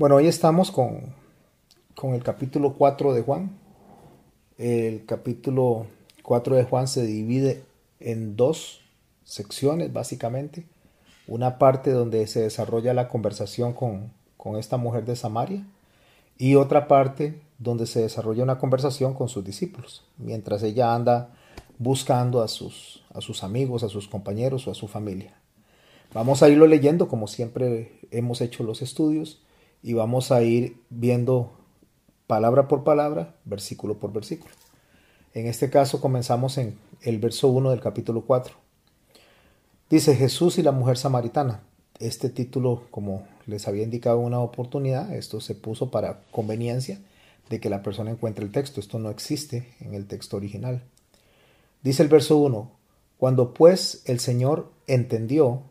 Bueno, hoy estamos con, con el capítulo 4 de Juan. El capítulo 4 de Juan se divide en dos secciones, básicamente. Una parte donde se desarrolla la conversación con, con esta mujer de Samaria y otra parte donde se desarrolla una conversación con sus discípulos, mientras ella anda buscando a sus, a sus amigos, a sus compañeros o a su familia. Vamos a irlo leyendo como siempre hemos hecho los estudios y vamos a ir viendo palabra por palabra, versículo por versículo. En este caso comenzamos en el verso 1 del capítulo 4. Dice Jesús y la mujer samaritana. Este título, como les había indicado una oportunidad, esto se puso para conveniencia de que la persona encuentre el texto. Esto no existe en el texto original. Dice el verso 1, cuando pues el Señor entendió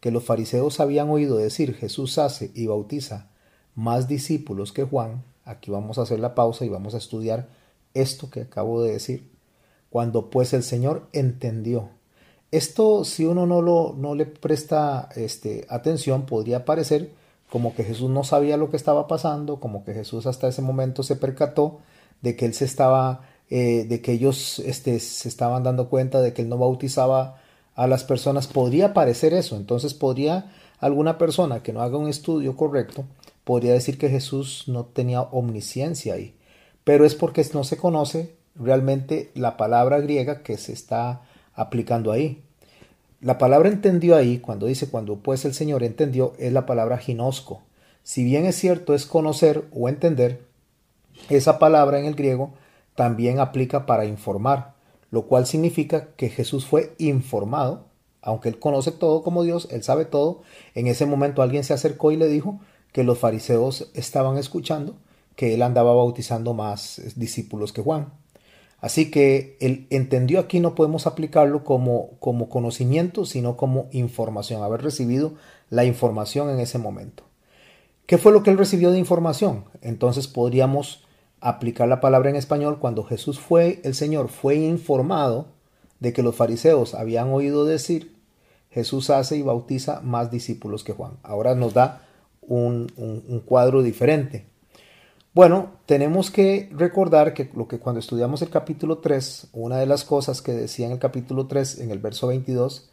que los fariseos habían oído decir Jesús hace y bautiza más discípulos que Juan, aquí vamos a hacer la pausa y vamos a estudiar esto que acabo de decir. Cuando pues el Señor entendió. Esto, si uno no, lo, no le presta este, atención, podría parecer como que Jesús no sabía lo que estaba pasando, como que Jesús hasta ese momento se percató de que él se estaba, eh, de que ellos este, se estaban dando cuenta de que él no bautizaba a las personas. Podría parecer eso. Entonces podría alguna persona que no haga un estudio correcto podría decir que Jesús no tenía omnisciencia ahí, pero es porque no se conoce realmente la palabra griega que se está aplicando ahí. La palabra entendió ahí, cuando dice cuando pues el Señor entendió, es la palabra ginosco. Si bien es cierto es conocer o entender, esa palabra en el griego también aplica para informar, lo cual significa que Jesús fue informado, aunque él conoce todo como Dios, él sabe todo, en ese momento alguien se acercó y le dijo, que los fariseos estaban escuchando que él andaba bautizando más discípulos que Juan. Así que él entendió aquí no podemos aplicarlo como, como conocimiento, sino como información, haber recibido la información en ese momento. ¿Qué fue lo que él recibió de información? Entonces podríamos aplicar la palabra en español cuando Jesús fue, el Señor fue informado de que los fariseos habían oído decir, Jesús hace y bautiza más discípulos que Juan. Ahora nos da un, cuadro diferente. Bueno, tenemos que recordar que lo que cuando estudiamos el capítulo 3, una de las cosas que decía en el capítulo 3, en el verso 22,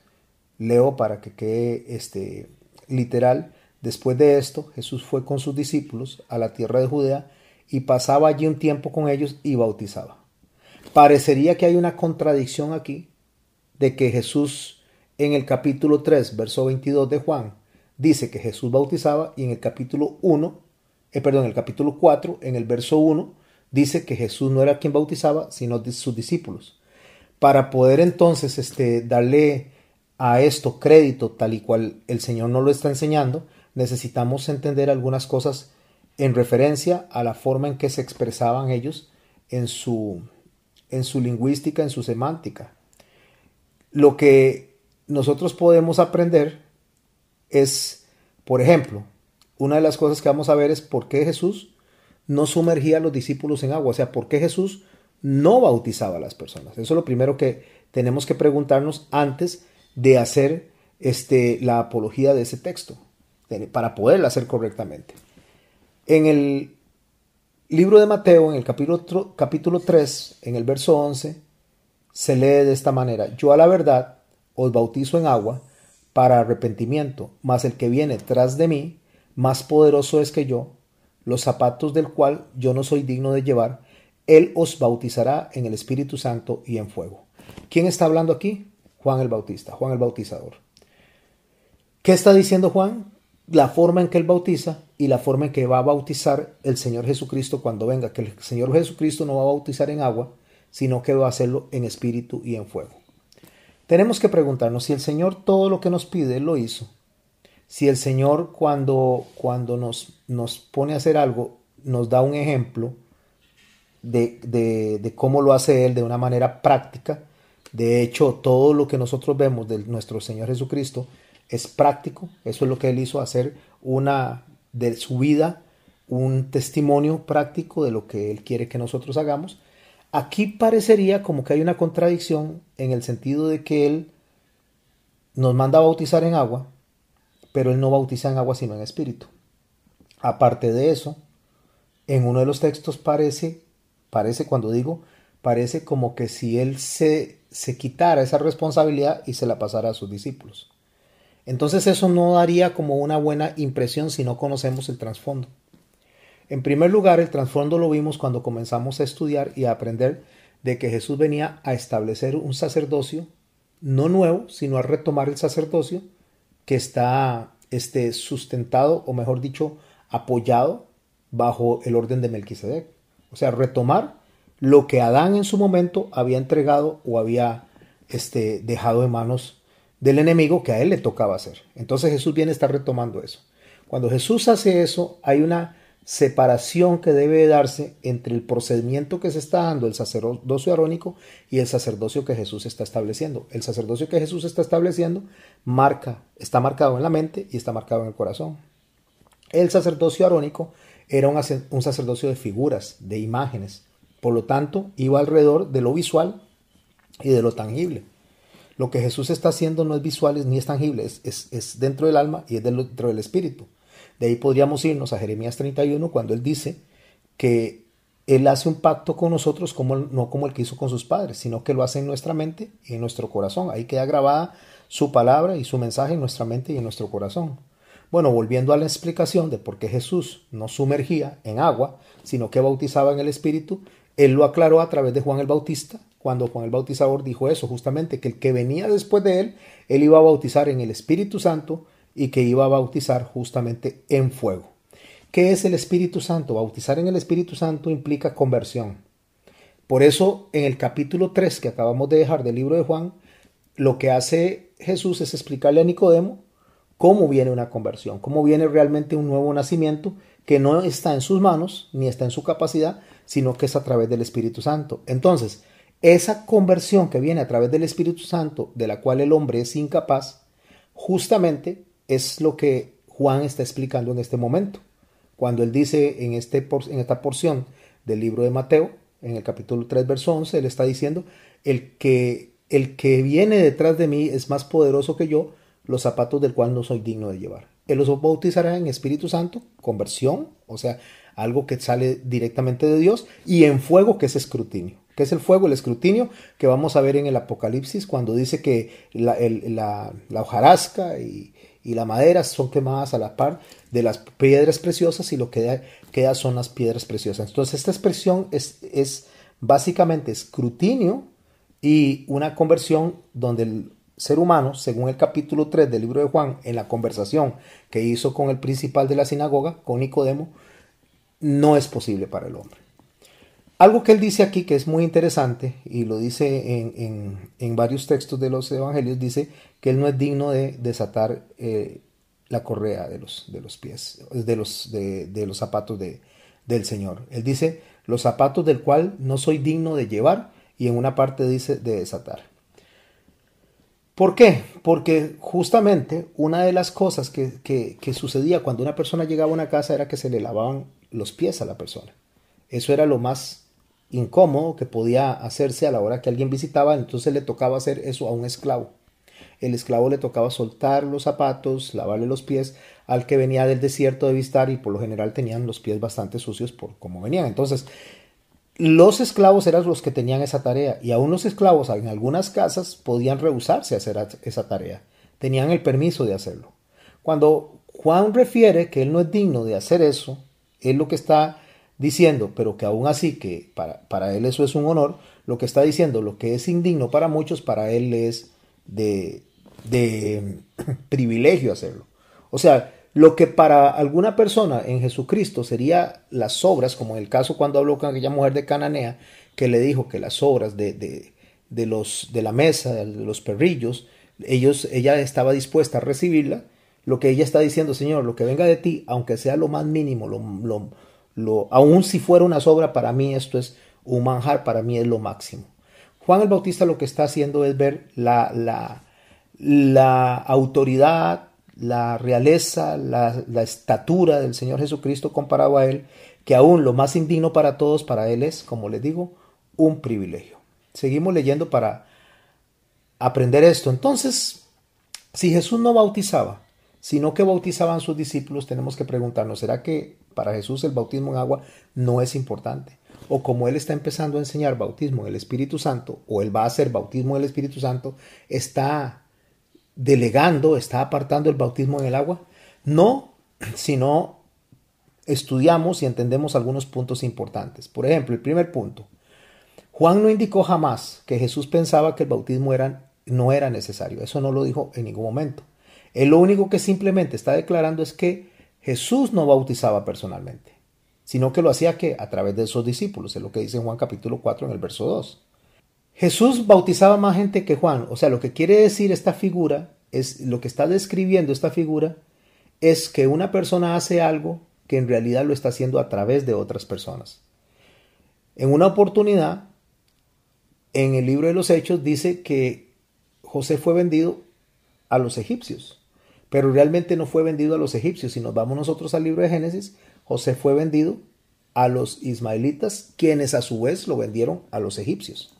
leo para que quede este, literal, después de esto, Jesús fue con sus discípulos a la tierra de Judea y pasaba allí un tiempo con ellos y bautizaba. Parecería que hay una contradicción aquí de que Jesús en el capítulo 3, verso 22 de Juan, dice que Jesús bautizaba y en el capítulo 1, eh, perdón, en el capítulo 4, en el verso 1, dice que Jesús no era quien bautizaba, sino sus discípulos. Para poder entonces este, darle a esto crédito tal y cual el Señor nos lo está enseñando, necesitamos entender algunas cosas en referencia a la forma en que se expresaban ellos en su, en su lingüística, en su semántica. Lo que nosotros podemos aprender es, por ejemplo, una de las cosas que vamos a ver es por qué Jesús no sumergía a los discípulos en agua, o sea, por qué Jesús no bautizaba a las personas. Eso es lo primero que tenemos que preguntarnos antes de hacer este, la apología de ese texto, para poderla hacer correctamente. En el libro de Mateo, en el capítulo, capítulo 3, en el verso 11, se lee de esta manera, yo a la verdad os bautizo en agua, para arrepentimiento, mas el que viene tras de mí, más poderoso es que yo, los zapatos del cual yo no soy digno de llevar, él os bautizará en el Espíritu Santo y en fuego. ¿Quién está hablando aquí? Juan el Bautista, Juan el Bautizador. ¿Qué está diciendo Juan? La forma en que él bautiza y la forma en que va a bautizar el Señor Jesucristo cuando venga, que el Señor Jesucristo no va a bautizar en agua, sino que va a hacerlo en espíritu y en fuego. Tenemos que preguntarnos si el Señor todo lo que nos pide lo hizo. Si el Señor cuando, cuando nos, nos pone a hacer algo nos da un ejemplo de, de, cómo lo hace Él de una manera práctica. De hecho, todo lo que nosotros vemos de nuestro Señor Jesucristo es práctico. Eso es lo que Él hizo, hacer una de su vida, un testimonio práctico de lo que Él quiere que nosotros hagamos. Aquí parecería como que hay una contradicción en el sentido de que Él nos manda a bautizar en agua, pero Él no bautiza en agua sino en espíritu. Aparte de eso, en uno de los textos parece, parece cuando digo, parece como que si él se, se quitara esa responsabilidad y se la pasara a sus discípulos. Entonces eso no daría como una buena impresión si no conocemos el trasfondo. En primer lugar, el trasfondo lo vimos cuando comenzamos a estudiar y a aprender de que Jesús venía a establecer un sacerdocio, no nuevo, sino a retomar el sacerdocio que está este, sustentado, o mejor dicho, apoyado bajo el orden de Melquisedec. O sea, retomar lo que Adán en su momento había entregado o había este, dejado en manos del enemigo que a él le tocaba hacer. Entonces Jesús viene a estar retomando eso. Cuando Jesús hace eso, hay una separación que debe darse entre el procedimiento que se está dando el sacerdocio arónico y el sacerdocio que Jesús está estableciendo. El sacerdocio que Jesús está estableciendo marca, está marcado en la mente y está marcado en el corazón. El sacerdocio arónico era un, sacerdocio de figuras, de imágenes. Por lo tanto, iba alrededor de lo visual y de lo tangible. Lo que Jesús está haciendo no es visual ni es tangible, es, es dentro del alma y es dentro del espíritu. De ahí podríamos irnos a Jeremías 31 cuando él dice que él hace un pacto con nosotros como, no como el que hizo con sus padres, sino que lo hace en nuestra mente y en nuestro corazón. Ahí queda grabada su palabra y su mensaje en nuestra mente y en nuestro corazón. Bueno, volviendo a la explicación de por qué Jesús no sumergía en agua, sino que bautizaba en el Espíritu, él lo aclaró a través de Juan el Bautista, cuando Juan el Bautizador dijo eso, justamente, que el que venía después de él, él iba a bautizar en el Espíritu Santo y que iba a bautizar justamente en fuego. ¿Qué es el Espíritu Santo? Bautizar en el Espíritu Santo implica conversión. Por eso en el capítulo 3 que acabamos de dejar del libro de Juan, lo que hace Jesús es explicarle a Nicodemo cómo viene una conversión, cómo viene realmente un nuevo nacimiento que no está en sus manos ni está en su capacidad, sino que es a través del Espíritu Santo. Entonces, esa conversión que viene a través del Espíritu Santo, de la cual el hombre es incapaz, justamente es lo que Juan está explicando en este momento. Cuando él dice en, este, en esta porción del libro de Mateo, en el capítulo 3, verso 11, él está diciendo, el que, el que viene detrás de mí es más poderoso que yo, los zapatos del cual no soy digno de llevar. Él los bautizará en Espíritu Santo, conversión, o sea, algo que sale directamente de Dios, y en fuego, que es escrutinio. ¿Qué es el fuego? El escrutinio que vamos a ver en el Apocalipsis cuando dice que la, la hojarasca y, y la madera son quemadas a la par de las piedras preciosas y lo que queda, son las piedras preciosas. Entonces esta expresión es, es básicamente escrutinio y una conversión donde el ser humano, según el capítulo 3 del libro de Juan, en la conversación que hizo con el principal de la sinagoga, con Nicodemo, no es posible para el hombre. Algo que él dice aquí que es muy interesante, y lo dice en, varios textos de los evangelios, dice que él no es digno de desatar eh, la correa de los, de los pies, de los, de, los zapatos de, del Señor. Él dice, los zapatos del cual no soy digno de llevar, y en una parte dice de desatar. ¿Por qué? Porque justamente una de las cosas que, que sucedía cuando una persona llegaba a una casa era que se le lavaban los pies a la persona. Eso era lo más incómodo que podía hacerse a la hora que alguien visitaba, entonces le tocaba hacer eso a un esclavo. El esclavo le tocaba soltar los zapatos, lavarle los pies al que venía del desierto de visitar y por lo general tenían los pies bastante sucios por cómo venían. Entonces, los esclavos eran los que tenían esa tarea y aún los esclavos en algunas casas podían rehusarse a hacer esa tarea. Tenían el permiso de hacerlo. Cuando Juan refiere que él no es digno de hacer eso, es lo que está diciendo, pero que aún así que para, para, él eso es un honor, lo que está diciendo, lo que es indigno para muchos, para él es de, de privilegio hacerlo. O sea, lo que para alguna persona en Jesucristo sería las obras, como en el caso cuando habló con aquella mujer de Cananea, que le dijo que las obras de, de, de los, de la mesa, de los perrillos, ellos, ella estaba dispuesta a recibirla, lo que ella está diciendo, Señor, lo que venga de ti, aunque sea lo más mínimo, lo, lo, lo, aun si fuera una sobra, para mí esto es un manjar, para mí es lo máximo. Juan el Bautista lo que está haciendo es ver la, la, la autoridad, la realeza, la, la, estatura del Señor Jesucristo comparado a Él, que aún lo más indigno para todos, para Él es, como les digo, un privilegio. Seguimos leyendo para aprender esto. Entonces, si Jesús no bautizaba, sino que bautizaban sus discípulos, tenemos que preguntarnos, ¿será que para Jesús el bautismo en agua no es importante? O como Él está empezando a enseñar bautismo en el Espíritu Santo, o Él va a hacer bautismo en el Espíritu Santo, está delegando, está apartando el bautismo en el agua. No, sino estudiamos y entendemos algunos puntos importantes. Por ejemplo, el primer punto. Juan no indicó jamás que Jesús pensaba que el bautismo era, no era necesario. Eso no lo dijo en ningún momento. Él lo único que simplemente está declarando es que Jesús no bautizaba personalmente, sino que lo hacía que a través de sus discípulos, es lo que dice Juan capítulo 4 en el verso 2. Jesús bautizaba más gente que Juan, o sea, lo que quiere decir esta figura es lo que está describiendo esta figura es que una persona hace algo que en realidad lo está haciendo a través de otras personas. En una oportunidad, en el libro de los Hechos dice que José fue vendido a los egipcios, pero realmente no fue vendido a los egipcios. Si nos vamos nosotros al libro de Génesis, José fue vendido a los ismaelitas, quienes a su vez lo vendieron a los egipcios.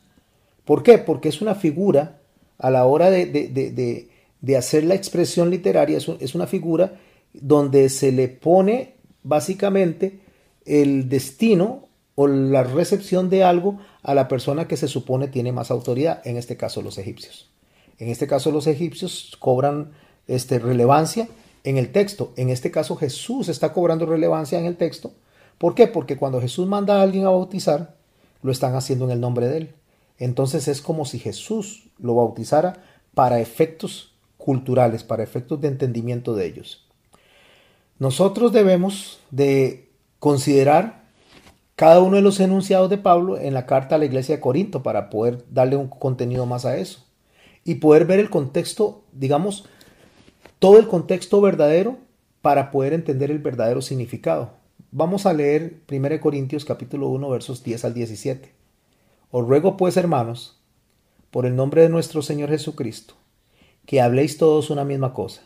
¿Por qué? Porque es una figura a la hora de, de, hacer la expresión literaria, es una figura donde se le pone básicamente el destino o la recepción de algo a la persona que se supone tiene más autoridad, en este caso los egipcios. En este caso los egipcios cobran este, relevancia en el texto. En este caso Jesús está cobrando relevancia en el texto. ¿Por qué? Porque cuando Jesús manda a alguien a bautizar, lo están haciendo en el nombre de él. Entonces es como si Jesús lo bautizara para efectos culturales, para efectos de entendimiento de ellos. Nosotros debemos de considerar cada uno de los enunciados de Pablo en la carta a la iglesia de Corinto para poder darle un contenido más a eso y poder ver el contexto, digamos, todo el contexto verdadero para poder entender el verdadero significado. Vamos a leer 1 Corintios capítulo 1 versos 10 al 17. Os ruego pues, hermanos, por el nombre de nuestro Señor Jesucristo, que habléis todos una misma cosa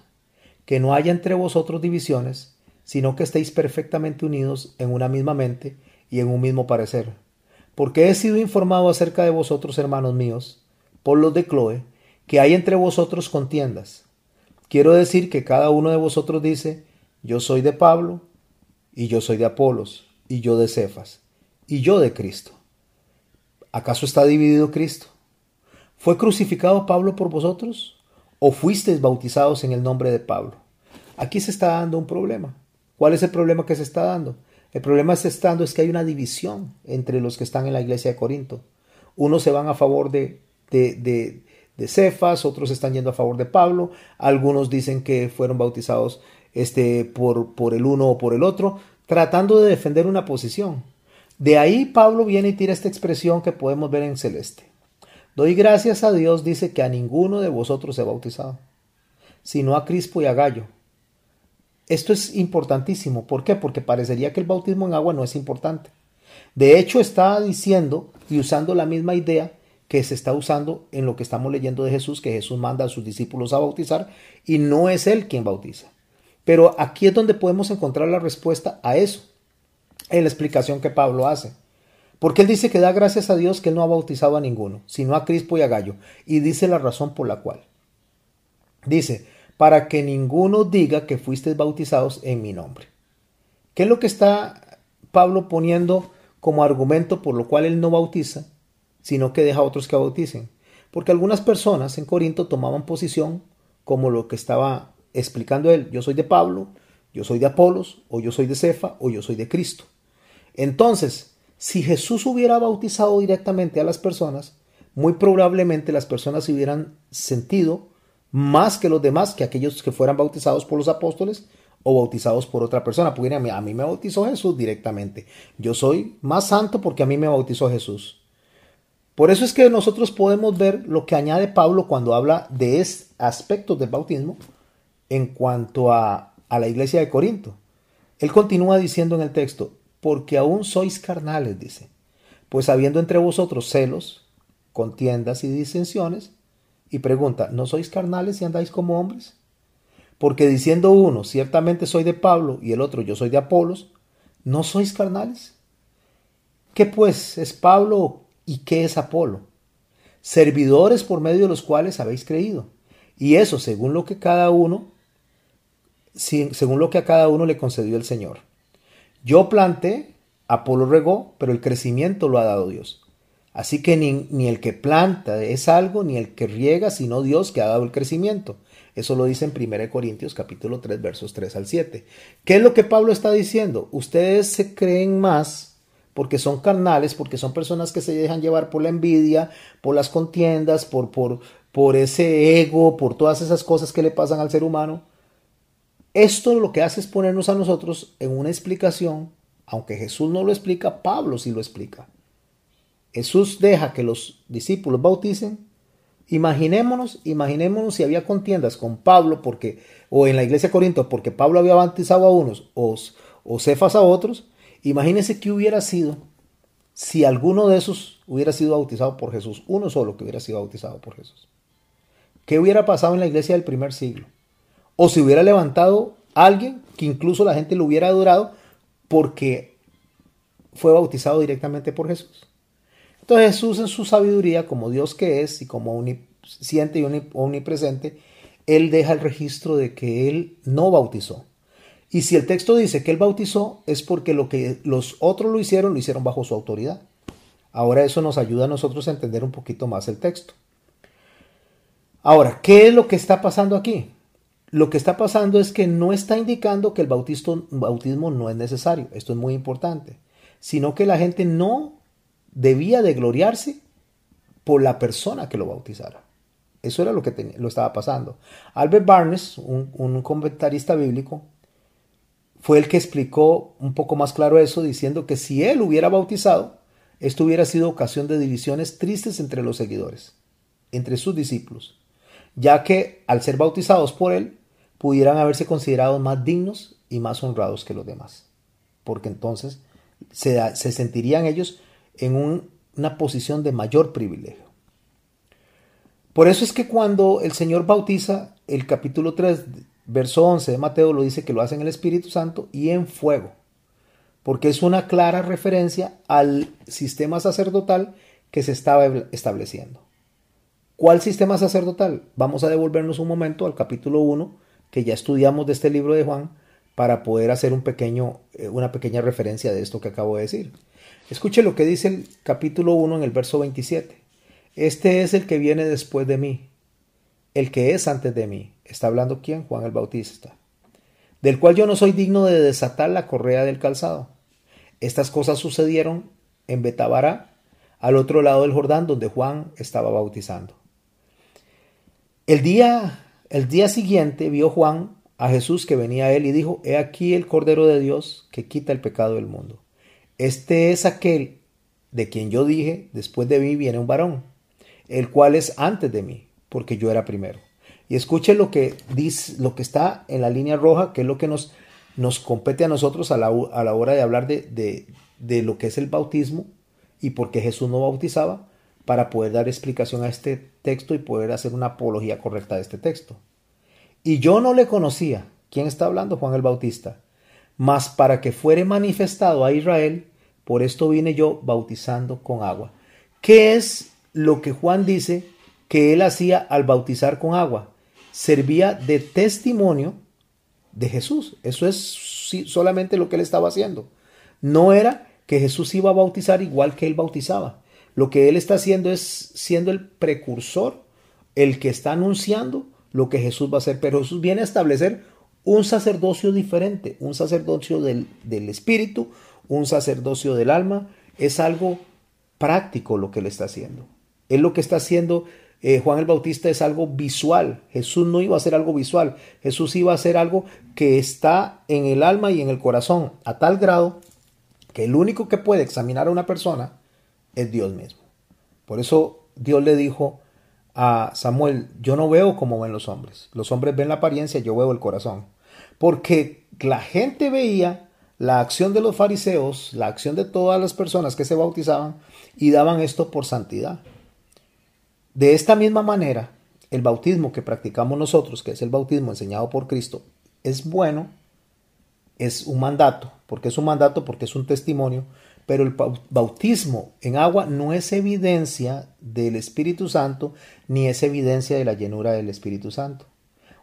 que no haya entre vosotros divisiones, sino que estéis perfectamente unidos en una misma mente y en un mismo parecer. Porque he sido informado acerca de vosotros, hermanos míos, por los de Chloe, que hay entre vosotros contiendas. Quiero decir que cada uno de vosotros dice, yo soy de Pablo, y yo soy de Apolos, y yo de Cefas, y yo de Cristo. ¿Acaso está dividido Cristo? ¿Fue crucificado Pablo por vosotros? ¿O fuisteis bautizados en el nombre de Pablo? Aquí se está dando un problema. ¿Cuál es el problema que se está dando? El problema que se está dando es que hay una división entre los que están en la iglesia de Corinto. Unos se van a favor de, de, de, Cefas, otros están yendo a favor de Pablo, algunos dicen que fueron bautizados este, por, por el uno o por el otro, tratando de defender una posición. De ahí Pablo viene y tira esta expresión que podemos ver en celeste. Doy gracias a Dios, dice que a ninguno de vosotros he bautizado, sino a Crispo y a Gallo, esto es importantísimo. ¿Por qué? Porque parecería que el bautismo en agua no es importante. De hecho, está diciendo y usando la misma idea que se está usando en lo que estamos leyendo de Jesús, que Jesús manda a sus discípulos a bautizar y no es Él quien bautiza. Pero aquí es donde podemos encontrar la respuesta a eso, en la explicación que Pablo hace. Porque él dice que da gracias a Dios que él no ha bautizado a ninguno, sino a Crispo y a Gallo, y dice la razón por la cual. Dice, para que ninguno diga que fuisteis bautizados en mi nombre. ¿Qué es lo que está Pablo poniendo como argumento por lo cual él no bautiza, sino que deja a otros que bauticen? Porque algunas personas en Corinto tomaban posición como lo que estaba explicando él, yo soy de Pablo, yo soy de Apolos, o yo soy de Cefa, o yo soy de Cristo. Entonces, si Jesús hubiera bautizado directamente a las personas, muy probablemente las personas se hubieran sentido más que los demás, que aquellos que fueran bautizados por los apóstoles o bautizados por otra persona. Porque a mí, a mí me bautizó Jesús directamente. Yo soy más santo porque a mí me bautizó Jesús. Por eso es que nosotros podemos ver lo que añade Pablo cuando habla de aspectos del bautismo en cuanto a, la iglesia de Corinto. Él continúa diciendo en el texto, porque aún sois carnales, dice, pues habiendo entre vosotros celos, contiendas y disensiones, y pregunta, ¿no sois carnales y andáis como hombres? Porque diciendo uno, ciertamente soy de Pablo, y el otro, yo soy de Apolos, ¿no sois carnales? ¿Qué pues es Pablo y qué es Apolo? Servidores por medio de los cuales habéis creído. Y eso según lo que cada uno según lo que a cada uno le concedió el Señor. Yo planté, Apolo regó, pero el crecimiento lo ha dado Dios. Así que ni, el que planta es algo, ni el que riega, sino Dios que ha dado el crecimiento. Eso lo dice en 1 Corintios capítulo 3 versos 3 al 7. ¿Qué es lo que Pablo está diciendo? Ustedes se creen más porque son carnales, porque son personas que se dejan llevar por la envidia, por las contiendas, por, por, por ese ego, por todas esas cosas que le pasan al ser humano. Esto lo que hace es ponernos a nosotros en una explicación, aunque Jesús no lo explica, Pablo sí lo explica. Jesús deja que los discípulos bauticen. Imaginémonos, imaginémonos si había contiendas con Pablo porque, o en la iglesia de Corinto, porque Pablo había bautizado a unos o, o Cefas a otros. Imagínense qué hubiera sido si alguno de esos hubiera sido bautizado por Jesús, uno solo que hubiera sido bautizado por Jesús. ¿Qué hubiera pasado en la iglesia del primer siglo? O si hubiera levantado alguien que incluso la gente lo hubiera adorado porque fue bautizado directamente por Jesús. Entonces Jesús en su sabiduría, como Dios que es y como omnisciente y omnipresente, Él deja el registro de que Él no bautizó. Y si el texto dice que Él bautizó, es porque lo que los otros lo hicieron, lo hicieron bajo su autoridad. Ahora eso nos ayuda a nosotros a entender un poquito más el texto. Ahora, ¿qué es lo que está pasando aquí? Lo que está pasando es que no está indicando que el bautismo no es necesario, esto es muy importante, sino que la gente no debía de gloriarse por la persona que lo bautizara. Eso era lo que lo estaba pasando. Albert Barnes, un, un comentarista bíblico, fue el que explicó un poco más claro eso, diciendo que si él hubiera bautizado, esto hubiera sido ocasión de divisiones tristes entre los seguidores, entre sus discípulos ya que al ser bautizados por él, pudieran haberse considerado más dignos y más honrados que los demás, porque entonces se, sentirían ellos en una posición de mayor privilegio. Por eso es que cuando el Señor bautiza, el capítulo 3, verso 11 de Mateo lo dice que lo hace en el Espíritu Santo y en fuego, porque es una clara referencia al sistema sacerdotal que se estaba estableciendo. ¿Cuál sistema sacerdotal? Vamos a devolvernos un momento al capítulo 1 que ya estudiamos de este libro de Juan para poder hacer un pequeño, eh, una pequeña referencia de esto que acabo de decir. Escuche lo que dice el capítulo 1 en el verso 27. Este es el que viene después de mí, el que es antes de mí. ¿Está hablando quién? Juan el Bautista. Del cual yo no soy digno de desatar la correa del calzado. Estas cosas sucedieron en Betabara, al otro lado del Jordán, donde Juan estaba bautizando. El día, el día siguiente vio Juan a Jesús que venía a él y dijo, He aquí el Cordero de Dios que quita el pecado del mundo. Este es aquel de quien yo dije, después de mí viene un varón, el cual es antes de mí, porque yo era primero. Y escuche lo que dice, lo que está en la línea roja, que es lo que nos, nos compete a nosotros a la, a la hora de hablar de, de, de lo que es el bautismo y por qué Jesús no bautizaba para poder dar explicación a este texto y poder hacer una apología correcta de este texto. Y yo no le conocía. ¿Quién está hablando? Juan el Bautista. Mas para que fuere manifestado a Israel, por esto vine yo bautizando con agua. ¿Qué es lo que Juan dice que él hacía al bautizar con agua? Servía de testimonio de Jesús. Eso es solamente lo que él estaba haciendo. No era que Jesús iba a bautizar igual que él bautizaba. Lo que él está haciendo es siendo el precursor, el que está anunciando lo que Jesús va a hacer. Pero Jesús viene a establecer un sacerdocio diferente, un sacerdocio del, espíritu, un sacerdocio del alma. Es algo práctico lo que él está haciendo. Él lo que está haciendo eh, Juan el Bautista es algo visual. Jesús no iba a hacer algo visual. Jesús iba a hacer algo que está en el alma y en el corazón, a tal grado que el único que puede examinar a una persona es Dios mismo. Por eso Dios le dijo a Samuel, yo no veo como ven los hombres. Los hombres ven la apariencia, yo veo el corazón. Porque la gente veía la acción de los fariseos, la acción de todas las personas que se bautizaban y daban esto por santidad. De esta misma manera, el bautismo que practicamos nosotros, que es el bautismo enseñado por Cristo, es bueno, es un mandato. porque es un mandato? Porque es un testimonio, pero el bautismo en agua no es evidencia del Espíritu Santo ni es evidencia de la llenura del Espíritu Santo.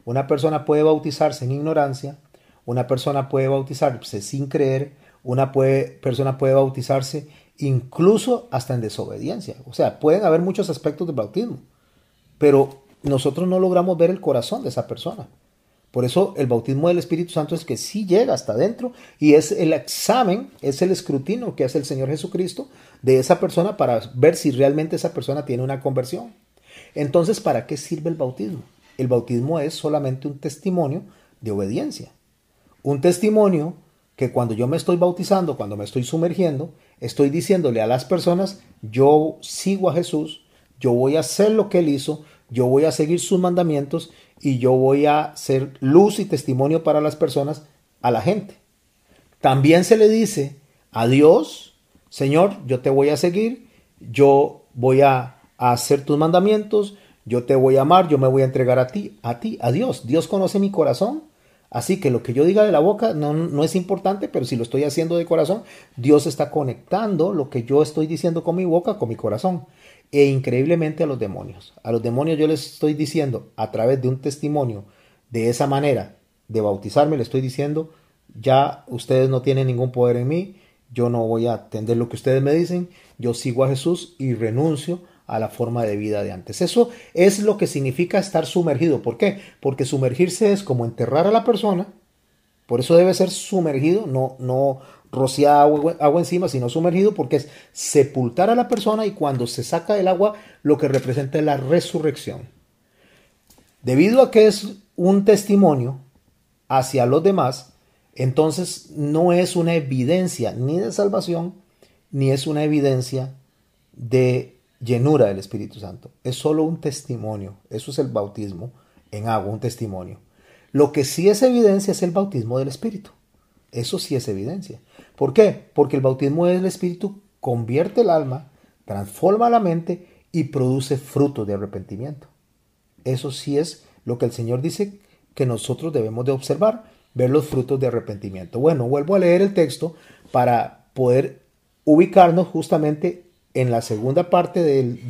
una persona puede bautizarse en ignorancia, una persona puede bautizarse sin creer, una persona puede bautizarse incluso hasta en desobediencia. O sea, pueden haber muchos aspectos del bautismo, pero nosotros no logramos ver el corazón de esa persona. Por eso el bautismo del Espíritu Santo es que sí llega hasta adentro y es el examen, es el escrutinio que hace el Señor Jesucristo de esa persona para ver si realmente esa persona tiene una conversión. Entonces, ¿para qué sirve el bautismo? El bautismo es solamente un testimonio de obediencia. Un testimonio que cuando yo me estoy bautizando, cuando me estoy sumergiendo, estoy diciéndole a las personas, yo sigo a Jesús, yo voy a hacer lo que Él hizo, yo voy a seguir sus mandamientos y yo voy a ser luz y testimonio para las personas, a la gente. También se le dice a Dios, Señor, yo te voy a seguir, yo voy a, hacer tus mandamientos, yo te voy a amar, yo me voy a entregar a ti, a ti, a Dios. Dios conoce mi corazón, así que lo que yo diga de la boca no, no es importante, pero si lo estoy haciendo de corazón, Dios está conectando lo que yo estoy diciendo con mi boca con mi corazón e increíblemente a los demonios. A los demonios yo les estoy diciendo a través de un testimonio de esa manera de bautizarme, le estoy diciendo, ya ustedes no tienen ningún poder en mí, yo no voy a atender lo que ustedes me dicen, yo sigo a Jesús y renuncio a la forma de vida de antes. Eso es lo que significa estar sumergido. ¿Por qué? Porque sumergirse es como enterrar a la persona, por eso debe ser sumergido, no, no, rociar agua, encima, sino sumergido, porque es sepultar a la persona y cuando se saca del agua lo que representa es la resurrección. Debido a que es un testimonio hacia los demás, entonces no es una evidencia ni de salvación, ni es una evidencia de llenura del Espíritu Santo. Es solo un testimonio. Eso es el bautismo en agua, un testimonio. Lo que sí es evidencia es el bautismo del Espíritu. Eso sí es evidencia. ¿Por qué? Porque el bautismo del Espíritu convierte el alma, transforma la mente y produce frutos de arrepentimiento. Eso sí es lo que el Señor dice que nosotros debemos de observar, ver los frutos de arrepentimiento. Bueno, vuelvo a leer el texto para poder ubicarnos justamente en la segunda parte del,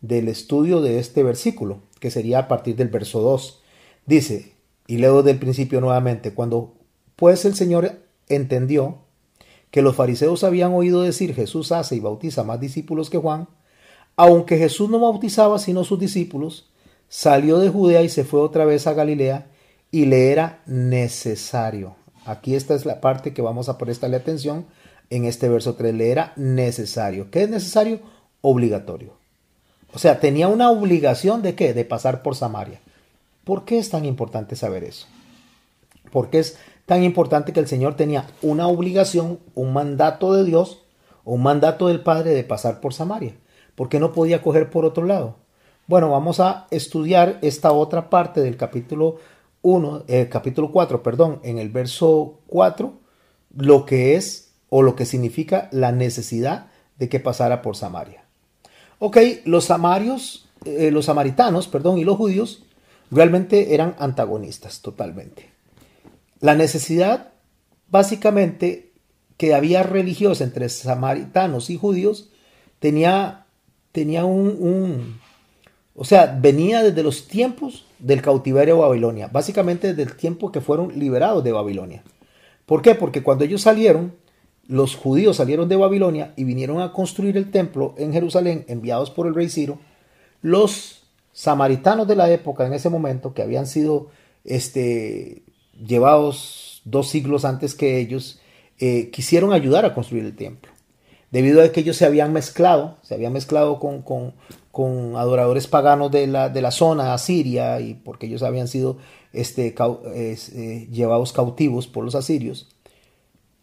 del estudio de este versículo, que sería a partir del verso 2. Dice, y leo del principio nuevamente, cuando pues el Señor entendió que los fariseos habían oído decir Jesús hace y bautiza más discípulos que Juan, aunque Jesús no bautizaba sino sus discípulos, salió de Judea y se fue otra vez a Galilea y le era necesario. Aquí esta es la parte que vamos a prestarle atención en este verso 3. Le era necesario. ¿Qué es necesario? Obligatorio. O sea, tenía una obligación de qué? De pasar por Samaria. ¿Por qué es tan importante saber eso? Porque es tan importante que el Señor tenía una obligación, un mandato de Dios, un mandato del Padre de pasar por Samaria. porque no podía coger por otro lado? Bueno, vamos a estudiar esta otra parte del capítulo 1, eh, capítulo 4, perdón, en el verso 4, lo que es o lo que significa la necesidad de que pasara por Samaria. Ok, los samarios, eh, los samaritanos, perdón, y los judíos realmente eran antagonistas totalmente. La necesidad, básicamente, que había religiosa entre samaritanos y judíos, tenía, tenía un, o sea, venía desde los tiempos del cautiverio de Babilonia, básicamente desde el tiempo que fueron liberados de Babilonia. ¿Por qué? Porque cuando ellos salieron, los judíos salieron de Babilonia y vinieron a construir el templo en Jerusalén, enviados por el rey Ciro, los samaritanos de la época en ese momento, que habían sido este, llevados dos siglos antes que ellos, eh, quisieron ayudar a construir el templo. Debido a que ellos se habían mezclado, se habían mezclado con, con, adoradores paganos de la, de la zona asiria y porque ellos habían sido este, eh, llevados cautivos por los asirios,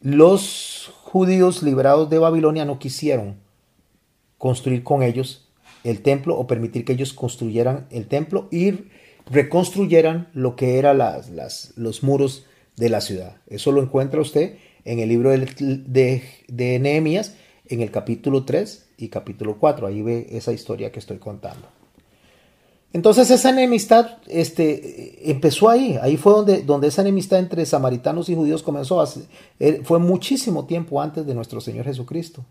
los judíos liberados de Babilonia no quisieron construir con ellos el templo o permitir que ellos construyeran el templo y reconstruyeran lo que eran las, las, los muros de la ciudad. Eso lo encuentra usted en el libro de, de, Nehemías, en el capítulo 3 y capítulo 4. Ahí ve esa historia que estoy contando. Entonces esa enemistad este, empezó ahí, ahí fue donde, donde esa enemistad entre samaritanos y judíos comenzó, eh, fue muchísimo tiempo antes de nuestro Señor Jesucristo.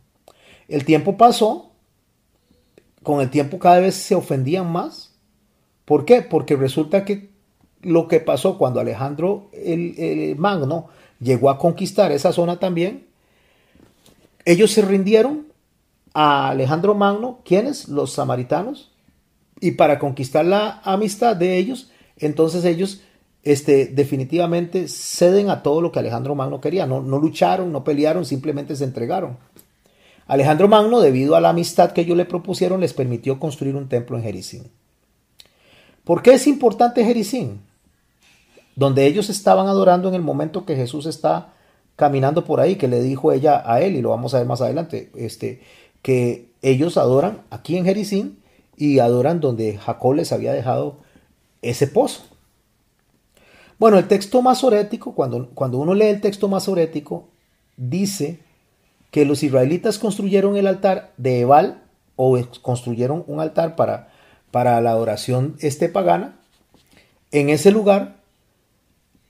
El tiempo pasó, con el tiempo cada vez se ofendían más, ¿Por qué? Porque resulta que lo que pasó cuando Alejandro el, Magno llegó a conquistar esa zona también. Ellos se rindieron a Alejandro Magno, ¿quiénes? Los samaritanos. Y para conquistar la amistad de ellos, entonces ellos este, definitivamente ceden a todo lo que Alejandro Magno quería. No, no lucharon, no pelearon, simplemente se entregaron. Alejandro Magno, debido a la amistad que ellos le propusieron, les permitió construir un templo en Jericín. ¿Por qué es importante Jericín? Donde ellos estaban adorando en el momento que Jesús está caminando por ahí, que le dijo ella a él, y lo vamos a ver más adelante, este, que ellos adoran aquí en Jericín y adoran donde Jacob les había dejado ese pozo. Bueno, el texto masorético, cuando, cuando uno lee el texto masorético, dice que los israelitas construyeron el altar de Ebal o construyeron un altar para, para la adoración este pagana en ese lugar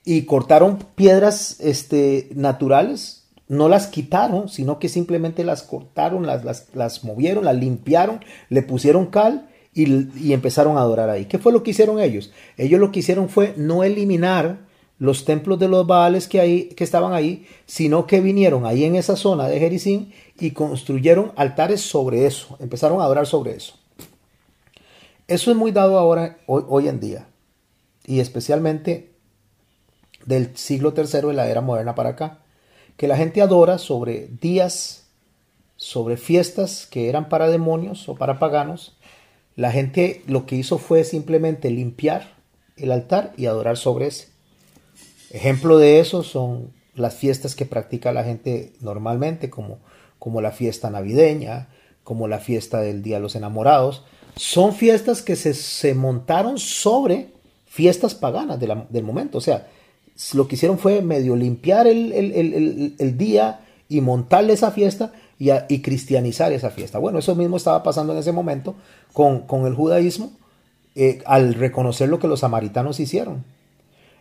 y cortaron piedras este, naturales, no las quitaron, sino que simplemente las cortaron, las, las, las movieron, las limpiaron, le pusieron cal y, empezaron a adorar ahí. ¿Qué fue lo que hicieron ellos? Ellos lo que hicieron fue no eliminar los templos de los Baales que, ahí, que estaban ahí, sino que vinieron ahí en esa zona de Jericín y construyeron altares sobre eso, empezaron a adorar sobre eso. Eso es muy dado ahora, hoy, hoy en día, y especialmente del siglo III de la era moderna para acá, que la gente adora sobre días, sobre fiestas que eran para demonios o para paganos, la gente lo que hizo fue simplemente limpiar el altar y adorar sobre ese. Ejemplo de eso son las fiestas que practica la gente normalmente, como, como la fiesta navideña, como la fiesta del Día de los Enamorados. Son fiestas que se, montaron sobre fiestas paganas del momento. O sea, lo que hicieron fue medio limpiar el, el día y montarle esa fiesta y, cristianizar esa fiesta. Bueno, eso mismo estaba pasando en ese momento con, el judaísmo eh, al reconocer lo que los samaritanos hicieron.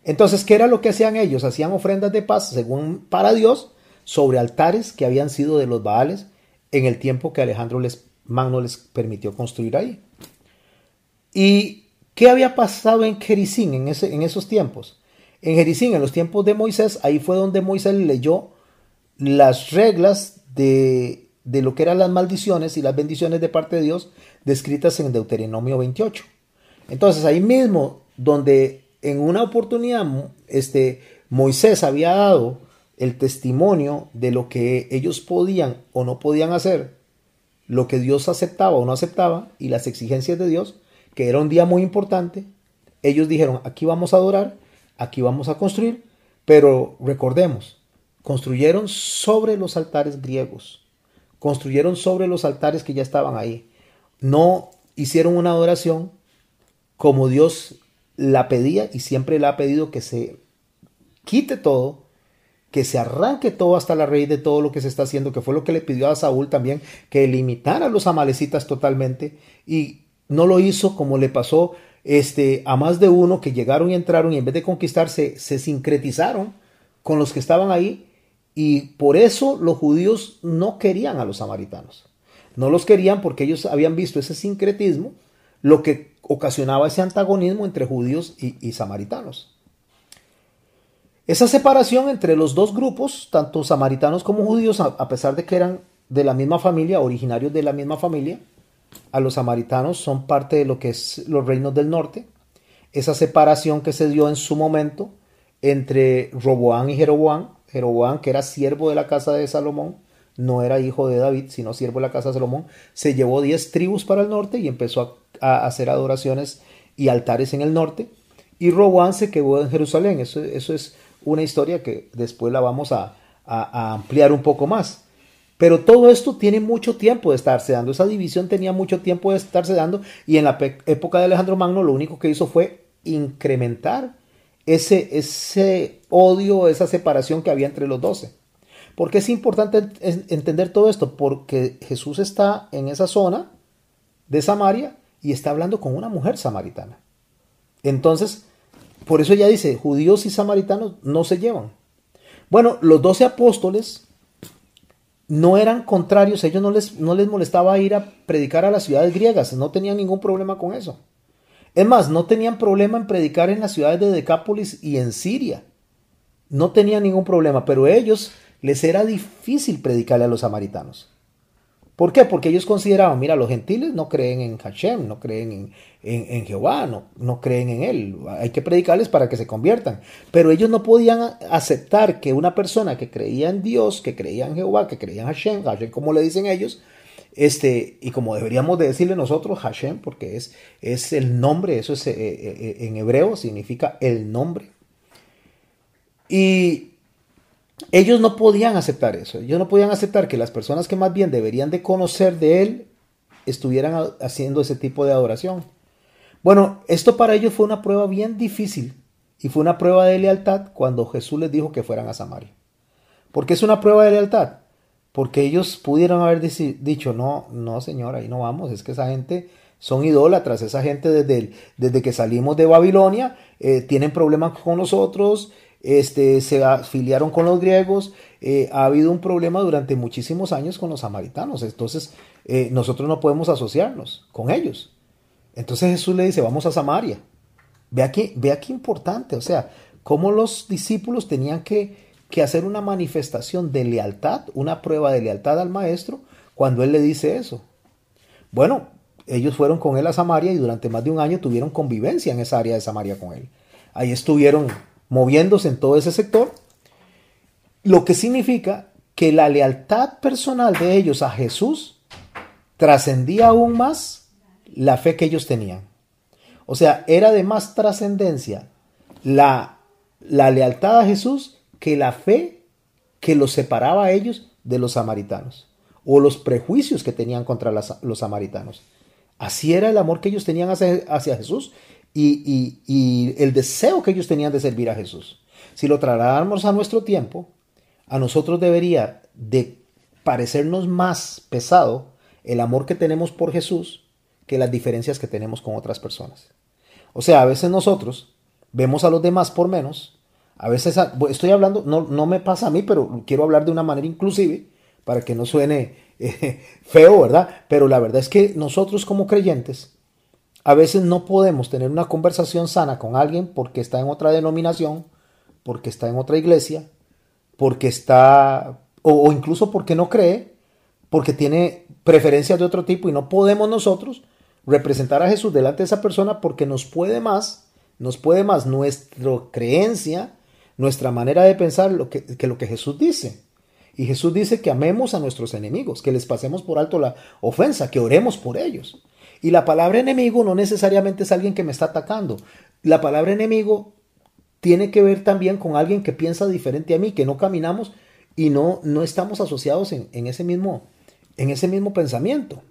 Entonces, ¿qué era lo que hacían ellos? Hacían ofrendas de paz, según para Dios, sobre altares que habían sido de los Baales en el tiempo que Alejandro les, Magno les permitió construir ahí. ¿Y qué había pasado en Jericín en, ese, en esos tiempos? En Jericín, en los tiempos de Moisés, ahí fue donde Moisés leyó las reglas de, lo que eran las maldiciones y las bendiciones de parte de Dios descritas en Deuteronomio 28. Entonces ahí mismo, donde en una oportunidad este, Moisés había dado el testimonio de lo que ellos podían o no podían hacer, lo que Dios aceptaba o no aceptaba y las exigencias de Dios, que era un día muy importante, ellos dijeron, aquí vamos a adorar, aquí vamos a construir, pero recordemos, construyeron sobre los altares griegos, construyeron sobre los altares que ya estaban ahí. No hicieron una adoración como Dios la pedía y siempre la ha pedido que se quite todo, que se arranque todo hasta la raíz de todo lo que se está haciendo, que fue lo que le pidió a Saúl también, que limitara a los amalecitas totalmente y no lo hizo como le pasó este, a más de uno que llegaron y entraron y en vez de conquistarse se sincretizaron con los que estaban ahí y por eso los judíos no querían a los samaritanos. No los querían porque ellos habían visto ese sincretismo, lo que ocasionaba ese antagonismo entre judíos y, samaritanos. Esa separación entre los dos grupos, tanto samaritanos como judíos, a pesar de que eran de la misma familia, originarios de la misma familia, a los samaritanos son parte de lo que es los reinos del norte. Esa separación que se dio en su momento entre Roboán y Jeroboán Jeroboam, que era siervo de la casa de Salomón, no era hijo de David, sino siervo de la casa de Salomón, se llevó diez tribus para el norte y empezó a, hacer adoraciones y altares en el norte. Y Roboán se quedó en Jerusalén. Eso, eso, es una historia que después la vamos a, a ampliar un poco más. Pero todo esto tiene mucho tiempo de estarse dando. Esa división tenía mucho tiempo de estarse dando. Y en la época de Alejandro Magno lo único que hizo fue incrementar ese, ese odio, esa separación que había entre los doce. ¿Por qué es importante entender todo esto? Porque Jesús está en esa zona de Samaria y está hablando con una mujer samaritana. Entonces, por eso ella dice, judíos y samaritanos no se llevan. Bueno, los doce apóstoles no eran contrarios, ellos no les, no les molestaba ir a predicar a las ciudades griegas, no tenían ningún problema con eso. Es más, no tenían problema en predicar en las ciudades de Decápolis y en Siria. No tenían ningún problema, pero a ellos les era difícil predicarle a los samaritanos. ¿Por qué? Porque ellos consideraban, mira, los gentiles no creen en Hashem, no creen en, Jehová, no, no, creen en Él. Hay que predicarles para que se conviertan. Pero ellos no podían aceptar que una persona que creía en Dios, que creía en Jehová, que creía en Hashem, Hashem como le dicen ellos, este, y como deberíamos de decirle nosotros, Hashem, porque es, es el nombre, eso es eh, eh, eh, en hebreo, significa el nombre. Y ellos no podían aceptar eso. Ellos no podían aceptar que las personas que más bien deberían de conocer de Él estuvieran haciendo ese tipo de adoración. Bueno, esto para ellos fue una prueba bien difícil y fue una prueba de lealtad cuando Jesús les dijo que fueran a Samaria. ¿Por qué es una prueba de lealtad? Porque ellos pudieron haber dicho, no, no señor, ahí no vamos, es que esa gente son idólatras, esa gente desde, desde que salimos de Babilonia eh, tienen problemas con nosotros, este, se afiliaron con los griegos, eh, ha habido un problema durante muchísimos años con los samaritanos, entonces eh, nosotros no podemos asociarnos con ellos. Entonces Jesús le dice, vamos a Samaria. Ve aquí, ve aquí importante, o sea, cómo los discípulos tenían que, que hacer una manifestación de lealtad, una prueba de lealtad al maestro cuando él le dice eso. Bueno, ellos fueron con él a Samaria y durante más de un año tuvieron convivencia en esa área de Samaria con él. Ahí estuvieron moviéndose en todo ese sector, lo que significa que la lealtad personal de ellos a Jesús trascendía aún más la fe que ellos tenían. O sea, era de más trascendencia la, la lealtad a Jesús que la fe que los separaba a ellos de los samaritanos o los prejuicios que tenían contra los samaritanos. Así era el amor que ellos tenían hacia, hacia Jesús y, el deseo que ellos tenían de servir a Jesús. Si lo trasladamos a nuestro tiempo, a nosotros debería de parecernos más pesado el amor que tenemos por Jesús que las diferencias que tenemos con otras personas. O sea, a veces nosotros vemos a los demás por menos, a veces, estoy hablando, no, no me pasa a mí, pero quiero hablar de una manera inclusive, para que no suene eh, feo, ¿verdad? Pero la verdad es que nosotros como creyentes a veces no podemos tener una conversación sana con alguien porque está en otra denominación, porque está en otra iglesia, porque está, o, incluso porque no cree, porque tiene preferencias de otro tipo y no podemos nosotros representar a Jesús delante de esa persona porque nos puede más, nos puede más nuestra creencia, nuestra manera de pensar lo que, que lo que Jesús dice. Y Jesús dice que amemos a nuestros enemigos, que les pasemos por alto la ofensa, que oremos por ellos. Y la palabra enemigo no necesariamente es alguien que me está atacando. La palabra enemigo tiene que ver también con alguien que piensa diferente a mí, que no caminamos y no, no estamos asociados en, ese mismo, en ese mismo pensamiento.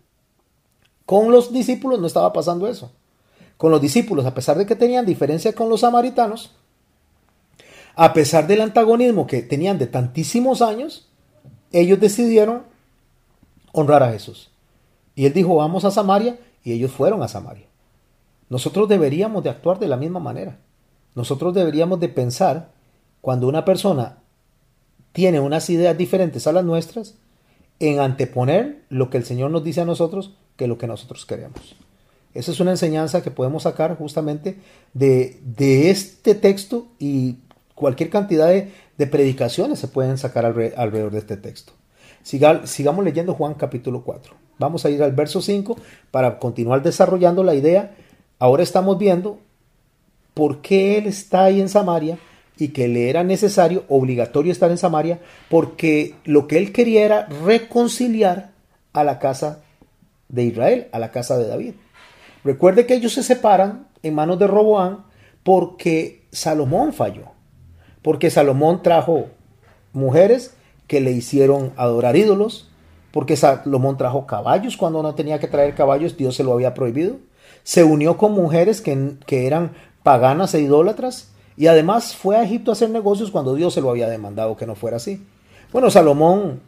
Con los discípulos no estaba pasando eso. Con los discípulos, a pesar de que tenían diferencia con los samaritanos, a pesar del antagonismo que tenían de tantísimos años, ellos decidieron honrar a Jesús. Y él dijo, vamos a Samaria y ellos fueron a Samaria. Nosotros deberíamos de actuar de la misma manera. Nosotros deberíamos de pensar cuando una persona tiene unas ideas diferentes a las nuestras, en anteponer lo que el Señor nos dice a nosotros que lo que nosotros queremos. Esa es una enseñanza que podemos sacar justamente de, este texto y cualquier cantidad de, predicaciones se pueden sacar alrededor de este texto. sigamos leyendo Juan capítulo 4. Vamos a ir al verso 5 para continuar desarrollando la idea. Ahora estamos viendo por qué él está ahí en Samaria y que le era necesario, obligatorio estar en Samaria, porque lo que él quería era reconciliar a la casa de Israel, a la casa de David. Recuerde que ellos se separan en manos de Roboán porque Salomón falló, porque Salomón trajo mujeres que le hicieron adorar ídolos, porque Salomón trajo caballos cuando no tenía que traer caballos, Dios se lo había prohibido. Se unió con mujeres que, que eran paganas e idólatras y además fue a Egipto a hacer negocios cuando Dios se lo había demandado que no fuera así. Bueno, Salomón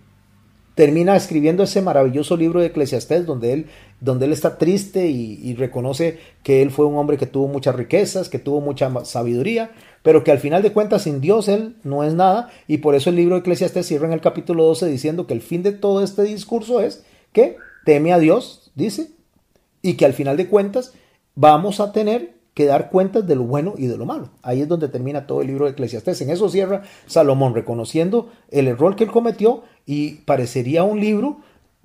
termina escribiendo ese maravilloso libro de Eclesiastés donde él, donde él está triste y, reconoce que él fue un hombre que tuvo muchas riquezas, que tuvo mucha sabiduría, pero que al final de cuentas sin Dios él no es nada y por eso el libro de Eclesiastés cierra en el capítulo 12 diciendo que el fin de todo este discurso es que teme a Dios, dice, y que al final de cuentas vamos a tener que dar cuentas de lo bueno y de lo malo. Ahí es donde termina todo el libro de Eclesiastés. En eso cierra Salomón, reconociendo el error que él cometió y parecería un libro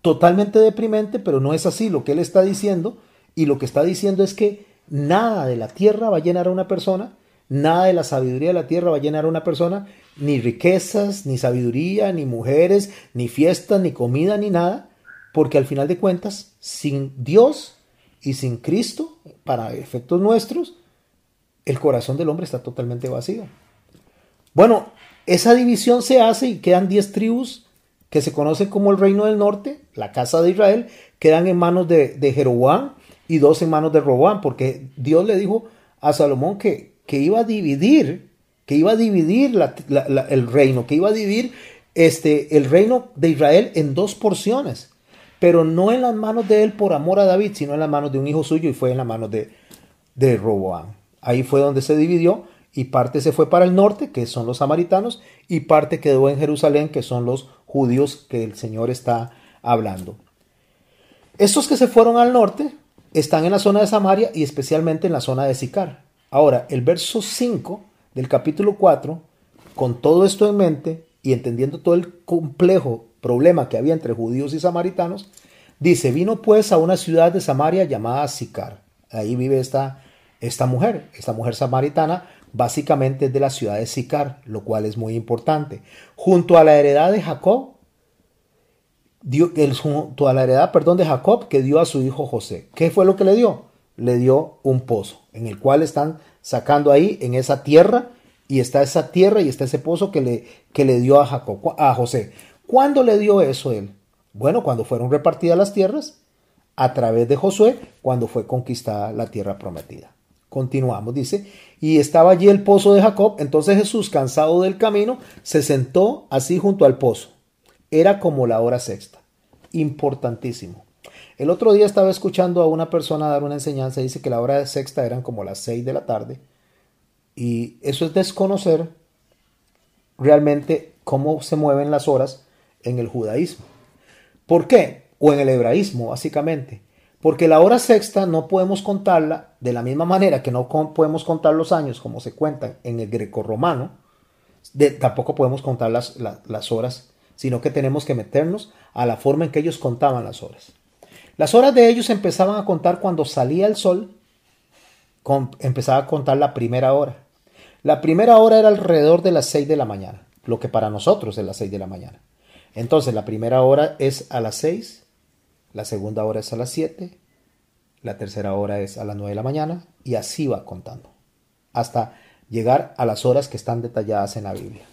totalmente deprimente, pero no es así lo que él está diciendo. Y lo que está diciendo es que nada de la tierra va a llenar a una persona, nada de la sabiduría de la tierra va a llenar a una persona, ni riquezas, ni sabiduría, ni mujeres, ni fiestas, ni comida, ni nada, porque al final de cuentas, sin Dios y sin Cristo, para efectos nuestros, el corazón del hombre está totalmente vacío. Bueno, esa división se hace y quedan 10 tribus que se conocen como el reino del norte, la casa de Israel, quedan en manos de, de Jeroboam y dos en manos de Roboam, porque Dios le dijo a Salomón que, que iba a dividir, que iba a dividir el reino, que iba a dividir este, el reino de Israel en dos porciones, pero no en las manos de él por amor a David, sino en las manos de un hijo suyo y fue en las manos de, de Roboam. Ahí fue donde se dividió y parte se fue para el norte, que son los samaritanos, y parte quedó en Jerusalén, que son los judíos que el Señor está hablando. Estos que se fueron al norte están en la zona de Samaria y especialmente en la zona de Sicar. Ahora, el verso 5 del capítulo 4, con todo esto en mente y entendiendo todo el complejo problema que había entre judíos y samaritanos, dice, vino pues a una ciudad de Samaria llamada Sicar. Ahí vive esta, esta mujer, esta mujer samaritana, básicamente es de la ciudad de Sicar, lo cual es muy importante. Junto a la heredad de Jacob, dio, junto a la heredad, perdón, de Jacob que dio a su hijo José. ¿Qué fue lo que le dio? Le dio un pozo, en el cual están sacando ahí, en esa tierra, y está esa tierra y está ese pozo que le, que le dio a, Jacob, a José. ¿Cuándo le dio eso él? Bueno, cuando fueron repartidas las tierras, a través de Josué, cuando fue conquistada la tierra prometida. Continuamos, dice, y estaba allí el pozo de Jacob, entonces Jesús, cansado del camino, se sentó así junto al pozo era como la hora sexta. Importantísimo. El otro día estaba escuchando a una persona dar una enseñanza dice que la hora sexta eran como las seis de la tarde. Y eso es desconocer realmente cómo se mueven las horas en el judaísmo. ¿Por qué? O en el hebraísmo, básicamente. Porque la hora sexta no podemos contarla de la misma manera que no podemos contar los años como se cuentan en el greco-romano. tampoco podemos contar las, las horas sino que tenemos que meternos a la forma en que ellos contaban las horas. Las horas de ellos empezaban a contar cuando salía el sol, empezaba a contar la primera hora. La primera hora era alrededor de las 6 de la mañana, lo que para nosotros es las 6 de la mañana. Entonces la primera hora es a las 6, la segunda hora es a las 7, la tercera hora es a las 9 de la mañana y así va contando, hasta llegar a las horas que están detalladas en la Biblia.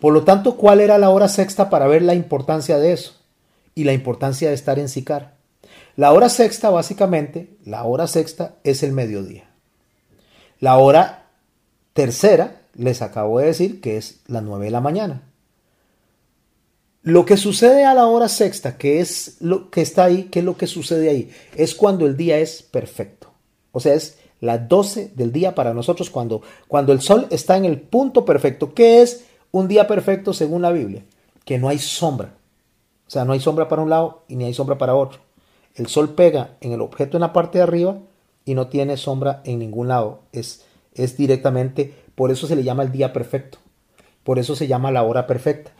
Por lo tanto, ¿cuál era la hora sexta para ver la importancia de eso? Y la importancia de estar en Sicar. La hora sexta, básicamente, la hora sexta es el mediodía. La hora tercera, les acabo de decir que es las nueve de la mañana. Lo que sucede a la hora sexta, que es lo que está ahí, ¿qué es lo que sucede ahí? Es cuando el día es perfecto. O sea, es las 12 del día para nosotros cuando, cuando el sol está en el punto perfecto. ¿Qué es un día perfecto según la Biblia, que no hay sombra. O sea, no hay sombra para un lado y ni hay sombra para otro. El sol pega en el objeto en la parte de arriba y no tiene sombra en ningún lado. Es, es directamente, por eso se le llama el día perfecto. Por eso se llama la hora perfecta.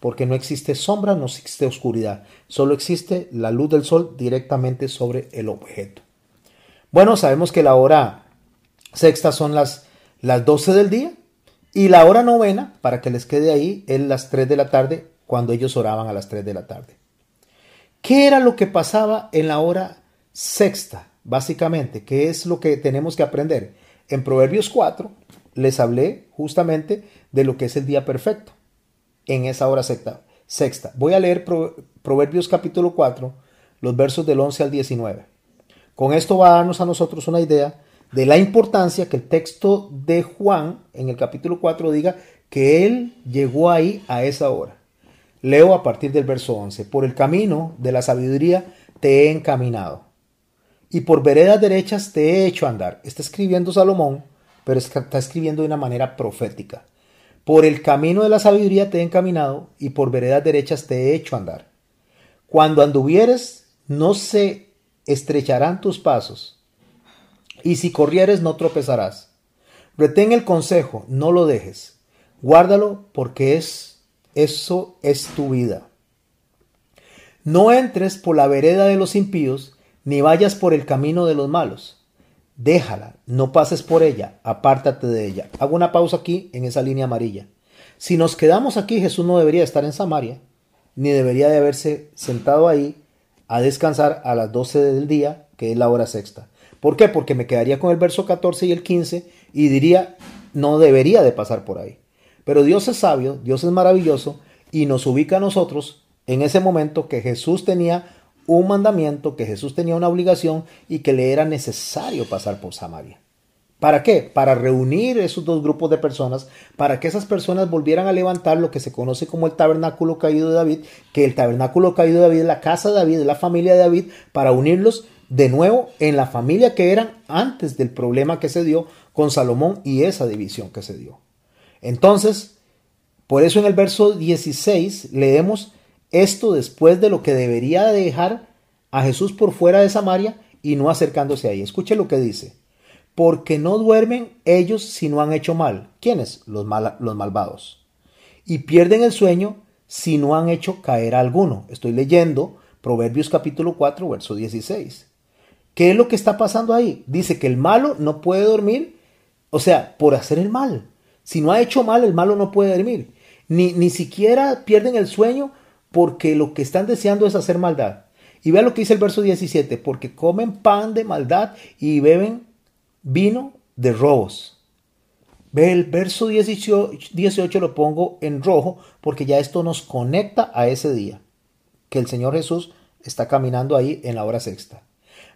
Porque no existe sombra, no existe oscuridad. Solo existe la luz del sol directamente sobre el objeto. Bueno, sabemos que la hora sexta son las, las 12 del día y la hora novena, para que les quede ahí, es las 3 de la tarde, cuando ellos oraban a las 3 de la tarde. ¿Qué era lo que pasaba en la hora sexta, básicamente? ¿Qué es lo que tenemos que aprender? En Proverbios 4 les hablé justamente de lo que es el día perfecto, en esa hora sexta. sexta. Voy a leer Proverbios capítulo 4, los versos del 11 al 19. Con esto va a darnos a nosotros una idea de la importancia que el texto de Juan en el capítulo 4 diga que él llegó ahí a esa hora. Leo a partir del verso 11. Por el camino de la sabiduría te he encaminado y por veredas derechas te he hecho andar. Está escribiendo Salomón, pero está escribiendo de una manera profética. Por el camino de la sabiduría te he encaminado y por veredas derechas te he hecho andar. Cuando anduvieres, no se estrecharán tus pasos y si corrieres no tropezarás. Retén el consejo, no lo dejes. Guárdalo porque es eso es tu vida. No entres por la vereda de los impíos, ni vayas por el camino de los malos. Déjala, no pases por ella, apártate de ella. Hago una pausa aquí en esa línea amarilla. Si nos quedamos aquí, Jesús no debería estar en Samaria, ni debería de haberse sentado ahí a descansar a las 12 del día, que es la hora sexta. ¿Por qué? Porque me quedaría con el verso 14 y el 15 y diría, no debería de pasar por ahí. Pero Dios es sabio, Dios es maravilloso y nos ubica a nosotros en ese momento que Jesús tenía un mandamiento, que Jesús tenía una obligación y que le era necesario pasar por Samaria. ¿Para qué? Para reunir esos dos grupos de personas, para que esas personas volvieran a levantar lo que se conoce como el tabernáculo caído de David, que el tabernáculo caído de David es la casa de David, es la familia de David, para unirlos de nuevo en la familia que eran antes del problema que se dio con Salomón y esa división que se dio. Entonces, por eso en el verso 16 leemos esto después de lo que debería dejar a Jesús por fuera de Samaria y no acercándose ahí. Escuche lo que dice. Porque no duermen ellos si no han hecho mal. ¿Quiénes? Los, los malvados. Y pierden el sueño si no han hecho caer a alguno. Estoy leyendo Proverbios capítulo 4, verso 16. ¿Qué es lo que está pasando ahí? Dice que el malo no puede dormir, o sea, por hacer el mal. Si no ha hecho mal, el malo no puede dormir. Ni, ni siquiera pierden el sueño porque lo que están deseando es hacer maldad. Y vea lo que dice el verso 17, porque comen pan de maldad y beben vino de robos. Ve el verso 18, 18 lo pongo en rojo porque ya esto nos conecta a ese día que el Señor Jesús está caminando ahí en la hora sexta.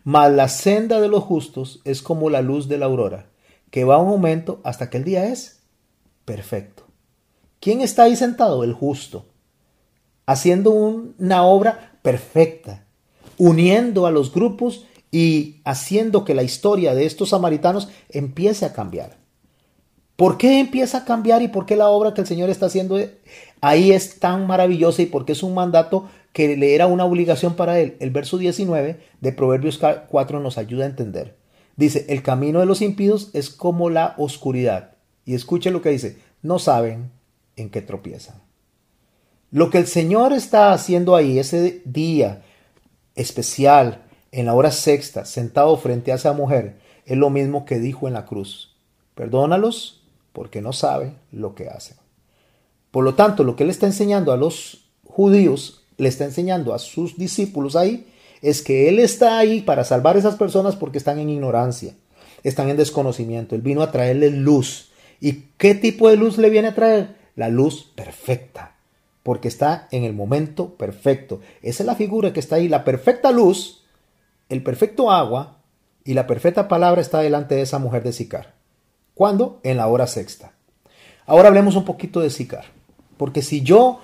Mas la senda de los justos es como la luz de la aurora, que va un aumento hasta que el día es perfecto. ¿Quién está ahí sentado? El justo, haciendo una obra perfecta, uniendo a los grupos y haciendo que la historia de estos samaritanos empiece a cambiar. ¿Por qué empieza a cambiar y por qué la obra que el Señor está haciendo ahí es tan maravillosa y por qué es un mandato que le era una obligación para él? El verso 19 de Proverbios 4 nos ayuda a entender. Dice, el camino de los impíos es como la oscuridad y escuche lo que dice, no saben en qué tropiezan. Lo que el Señor está haciendo ahí ese día especial, en la hora sexta, sentado frente a esa mujer, es lo mismo que dijo en la cruz. Perdónalos porque no saben lo que hacen. Por lo tanto, lo que él está enseñando a los judíos, le está enseñando a sus discípulos ahí, es que él está ahí para salvar a esas personas porque están en ignorancia, están en desconocimiento. Él vino a traerles luz, ¿Y qué tipo de luz le viene a traer? La luz perfecta, porque está en el momento perfecto. Esa es la figura que está ahí, la perfecta luz, el perfecto agua y la perfecta palabra está delante de esa mujer de Sicar. ¿Cuándo? En la hora sexta. Ahora hablemos un poquito de Sicar, porque si yo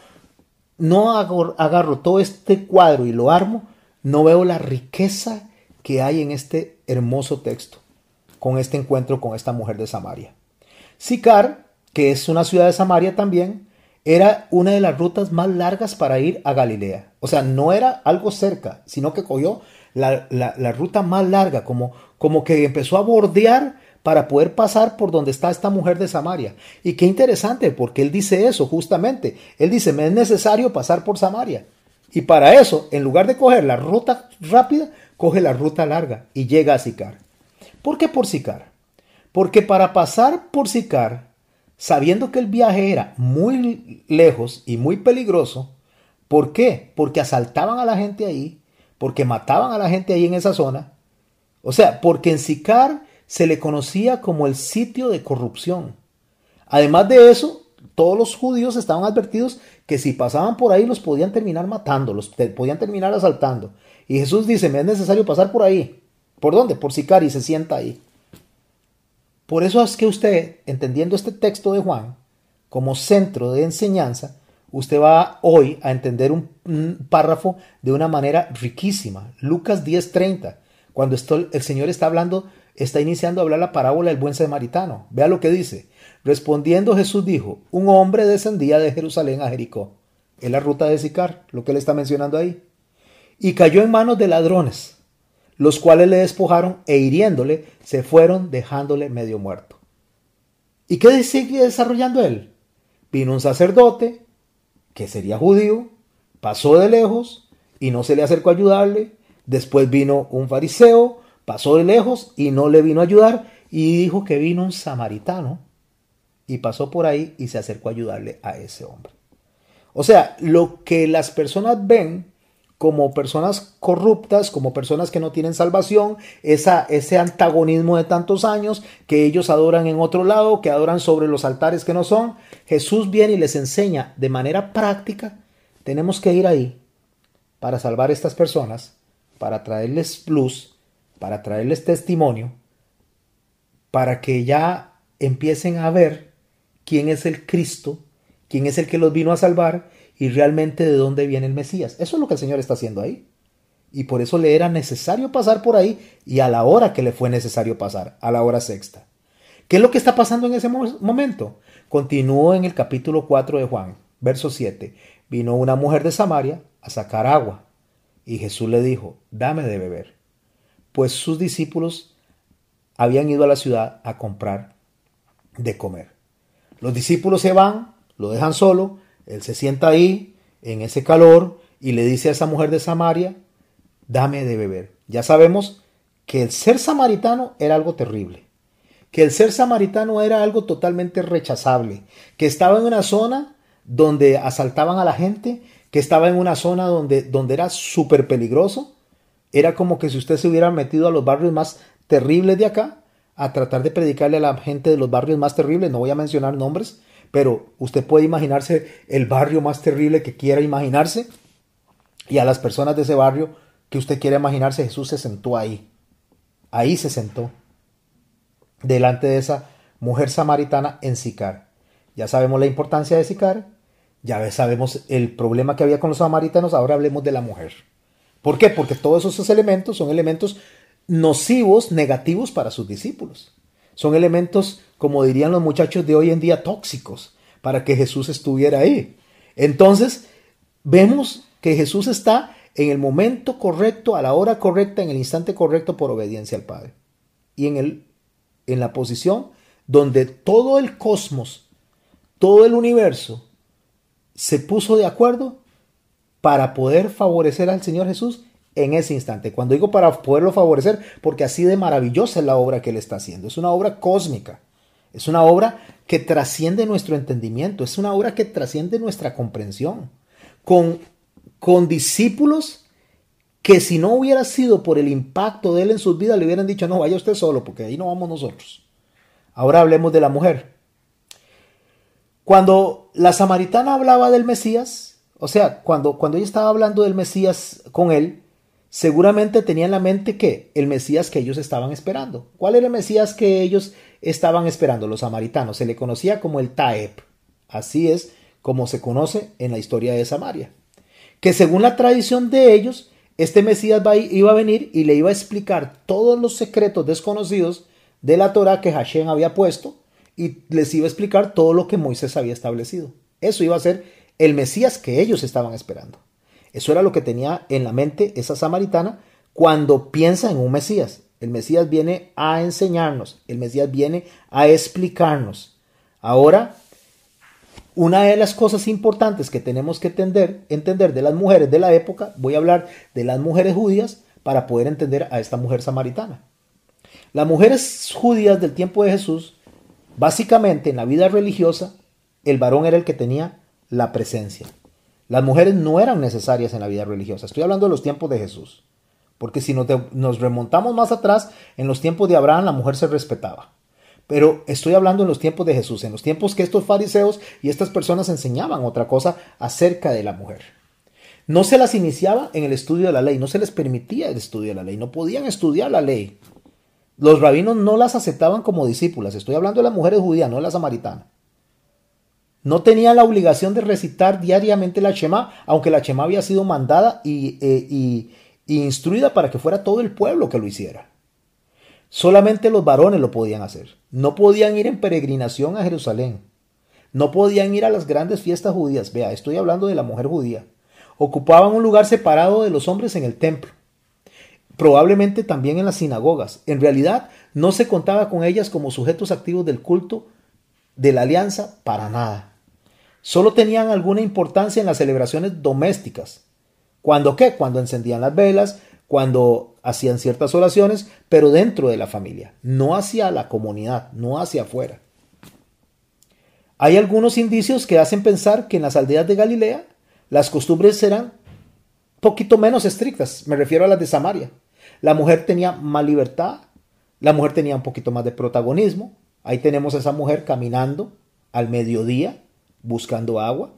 no agarro todo este cuadro y lo armo, no veo la riqueza que hay en este hermoso texto, con este encuentro con esta mujer de Samaria. Sicar, que es una ciudad de Samaria también, era una de las rutas más largas para ir a Galilea. O sea, no era algo cerca, sino que cogió la, ruta más larga, como, como que empezó a bordear para poder pasar por donde está esta mujer de Samaria. Y qué interesante, porque él dice eso justamente. Él dice, me es necesario pasar por Samaria. Y para eso, en lugar de coger la ruta rápida, coge la ruta larga y llega a Sicar. ¿Por qué por Sicar? Porque para pasar por Sicar, sabiendo que el viaje era muy lejos y muy peligroso, ¿por qué? Porque asaltaban a la gente ahí, porque mataban a la gente ahí en esa zona. O sea, porque en Sicar se le conocía como el sitio de corrupción. Además de eso, todos los judíos estaban advertidos que si pasaban por ahí los podían terminar matando, los podían terminar asaltando. Y Jesús dice, me es necesario pasar por ahí. ¿Por dónde? Por Sicar y se sienta ahí. Por eso es que usted, entendiendo este texto de Juan como centro de enseñanza, usted va hoy a entender un, párrafo de una manera riquísima. Lucas 10:30, cuando el Señor está hablando, está iniciando a hablar la parábola del buen samaritano. Vea lo que dice. Respondiendo Jesús dijo, un hombre descendía de Jerusalén a Jericó. Es la ruta de Sicar, lo que él está mencionando ahí. Y cayó en manos de ladrones, los cuales le despojaron e hiriéndole se fueron dejándole medio muerto. ¿Y qué sigue desarrollando él? Vino un sacerdote, que sería judío, pasó de lejos y no se le acercó a ayudarle. Después vino un fariseo, pasó de lejos y no le vino a ayudar y dijo que vino un samaritano y pasó por ahí y se acercó a ayudarle a ese hombre. O sea, lo que las personas ven como personas corruptas, como personas que no tienen salvación, esa, ese antagonismo de tantos años que ellos adoran en otro lado, que adoran sobre los altares que no son. Jesús viene y les enseña de manera práctica, tenemos que ir ahí para salvar a estas personas, para traerles luz, para traerles testimonio, para que ya empiecen a ver quién es el Cristo, quién es el que los vino a salvar y realmente de dónde viene el Mesías. Eso es lo que el Señor está haciendo ahí. Y por eso le era necesario pasar por ahí y a la hora que le fue necesario pasar, a la hora sexta. ¿Qué es lo que está pasando en ese momento? Continúo en el capítulo 4 de Juan, verso 7. Vino una mujer de Samaria a sacar agua y Jesús le dijo, dame de beber. Pues sus discípulos habían ido a la ciudad a comprar de comer. Los discípulos se van, lo dejan solo, él se sienta ahí, en ese calor, y le dice a esa mujer de Samaria, dame de beber. Ya sabemos que el ser samaritano era algo terrible, que el ser samaritano era algo totalmente rechazable, que estaba en una zona donde asaltaban a la gente, que estaba en una zona donde, donde era súper peligroso. Era como que si usted se hubiera metido a los barrios más terribles de acá, a tratar de predicarle a la gente de los barrios más terribles, no voy a mencionar nombres, pero usted puede imaginarse el barrio más terrible que quiera imaginarse y a las personas de ese barrio que usted quiera imaginarse, Jesús se sentó ahí. Ahí se sentó. Delante de esa mujer samaritana en Sicar. Ya sabemos la importancia de Sicar. Ya sabemos el problema que había con los samaritanos. Ahora hablemos de la mujer. ¿Por qué? Porque todos esos elementos son elementos nocivos, negativos para sus discípulos. Son elementos, como dirían los muchachos de hoy en día, tóxicos para que Jesús estuviera ahí. Entonces, vemos que Jesús está en el momento correcto, a la hora correcta, en el instante correcto por obediencia al Padre. Y en, el, en la posición donde todo el cosmos, todo el universo se puso de acuerdo para poder favorecer al Señor Jesús en ese instante. Cuando digo para poderlo favorecer, porque así de maravillosa es la obra que él está haciendo. Es una obra cósmica. Es una obra que trasciende nuestro entendimiento. Es una obra que trasciende nuestra comprensión. Con, con discípulos que si no hubiera sido por el impacto de él en sus vidas, le hubieran dicho, no, vaya usted solo, porque ahí no vamos nosotros. Ahora hablemos de la mujer. Cuando la samaritana hablaba del Mesías, o sea, cuando, cuando ella estaba hablando del Mesías con él, seguramente tenía en la mente que el Mesías que ellos estaban esperando. ¿Cuál era el Mesías que ellos estaban esperando? Los samaritanos. Se le conocía como el Taeb. Así es como se conoce en la historia de Samaria. Que según la tradición de ellos, este Mesías iba a venir y le iba a explicar todos los secretos desconocidos de la Torah que Hashem había puesto y les iba a explicar todo lo que Moisés había establecido. Eso iba a ser el Mesías que ellos estaban esperando. Eso era lo que tenía en la mente esa samaritana cuando piensa en un Mesías. El Mesías viene a enseñarnos, el Mesías viene a explicarnos. Ahora, una de las cosas importantes que tenemos que entender, entender de las mujeres de la época, voy a hablar de las mujeres judías para poder entender a esta mujer samaritana. Las mujeres judías del tiempo de Jesús, básicamente en la vida religiosa, el varón era el que tenía la presencia. Las mujeres no eran necesarias en la vida religiosa. Estoy hablando de los tiempos de Jesús. Porque si nos, remontamos más atrás, en los tiempos de Abraham la mujer se respetaba. Pero estoy hablando en los tiempos de Jesús, en los tiempos que estos fariseos y estas personas enseñaban otra cosa acerca de la mujer. No se las iniciaba en el estudio de la ley, no se les permitía el estudio de la ley, no podían estudiar la ley. Los rabinos no las aceptaban como discípulas. Estoy hablando de las mujeres judías, no de la samaritana. No tenía la obligación de recitar diariamente la Shema, aunque la Shema había sido mandada y, eh, instruida para que fuera todo el pueblo que lo hiciera. Solamente los varones lo podían hacer. No podían ir en peregrinación a Jerusalén. No podían ir a las grandes fiestas judías. Vea, estoy hablando de la mujer judía. Ocupaban un lugar separado de los hombres en el templo. probablemente también en las sinagogas. En realidad, no se contaba con ellas como sujetos activos del culto de la alianza para nada. Solo tenían alguna importancia en las celebraciones domésticas. ¿Cuándo qué? Cuando encendían las velas, cuando hacían ciertas oraciones, pero dentro de la familia, no hacia la comunidad, no hacia afuera. Hay algunos indicios que hacen pensar que en las aldeas de Galilea las costumbres eran poquito menos estrictas, me refiero a las de Samaria. La mujer tenía más libertad, la mujer tenía un poquito más de protagonismo. Ahí tenemos a esa mujer caminando al mediodía buscando agua.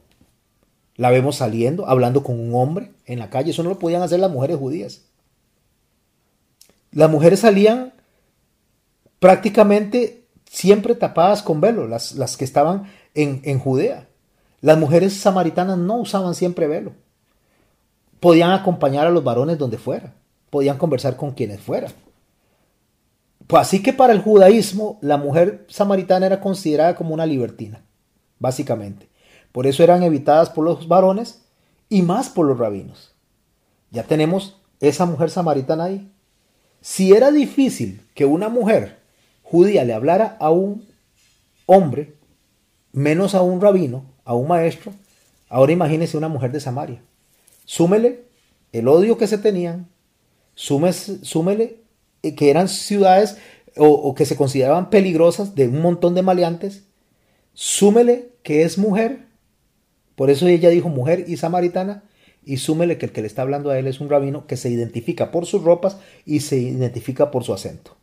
La vemos saliendo, hablando con un hombre en la calle. Eso no lo podían hacer las mujeres judías. Las mujeres salían prácticamente siempre tapadas con velo, las, las que estaban en, en Judea. Las mujeres samaritanas no usaban siempre velo. Podían acompañar a los varones donde fuera. Podían conversar con quienes fuera. Pues así que para el judaísmo la mujer samaritana era considerada como una libertina, básicamente. Por eso eran evitadas por los varones y más por los rabinos. Ya tenemos esa mujer samaritana ahí. Si era difícil que una mujer judía le hablara a un hombre, menos a un rabino, a un maestro, ahora imagínese una mujer de Samaria. Súmele el odio que se tenían, súmele eh, que eran ciudades o, o, que se consideraban peligrosas de un montón de maleantes, súmele que es mujer, por eso ella dijo mujer y samaritana, y súmele que el que le está hablando a él es un rabino que se identifica por sus ropas y se identifica por su acento.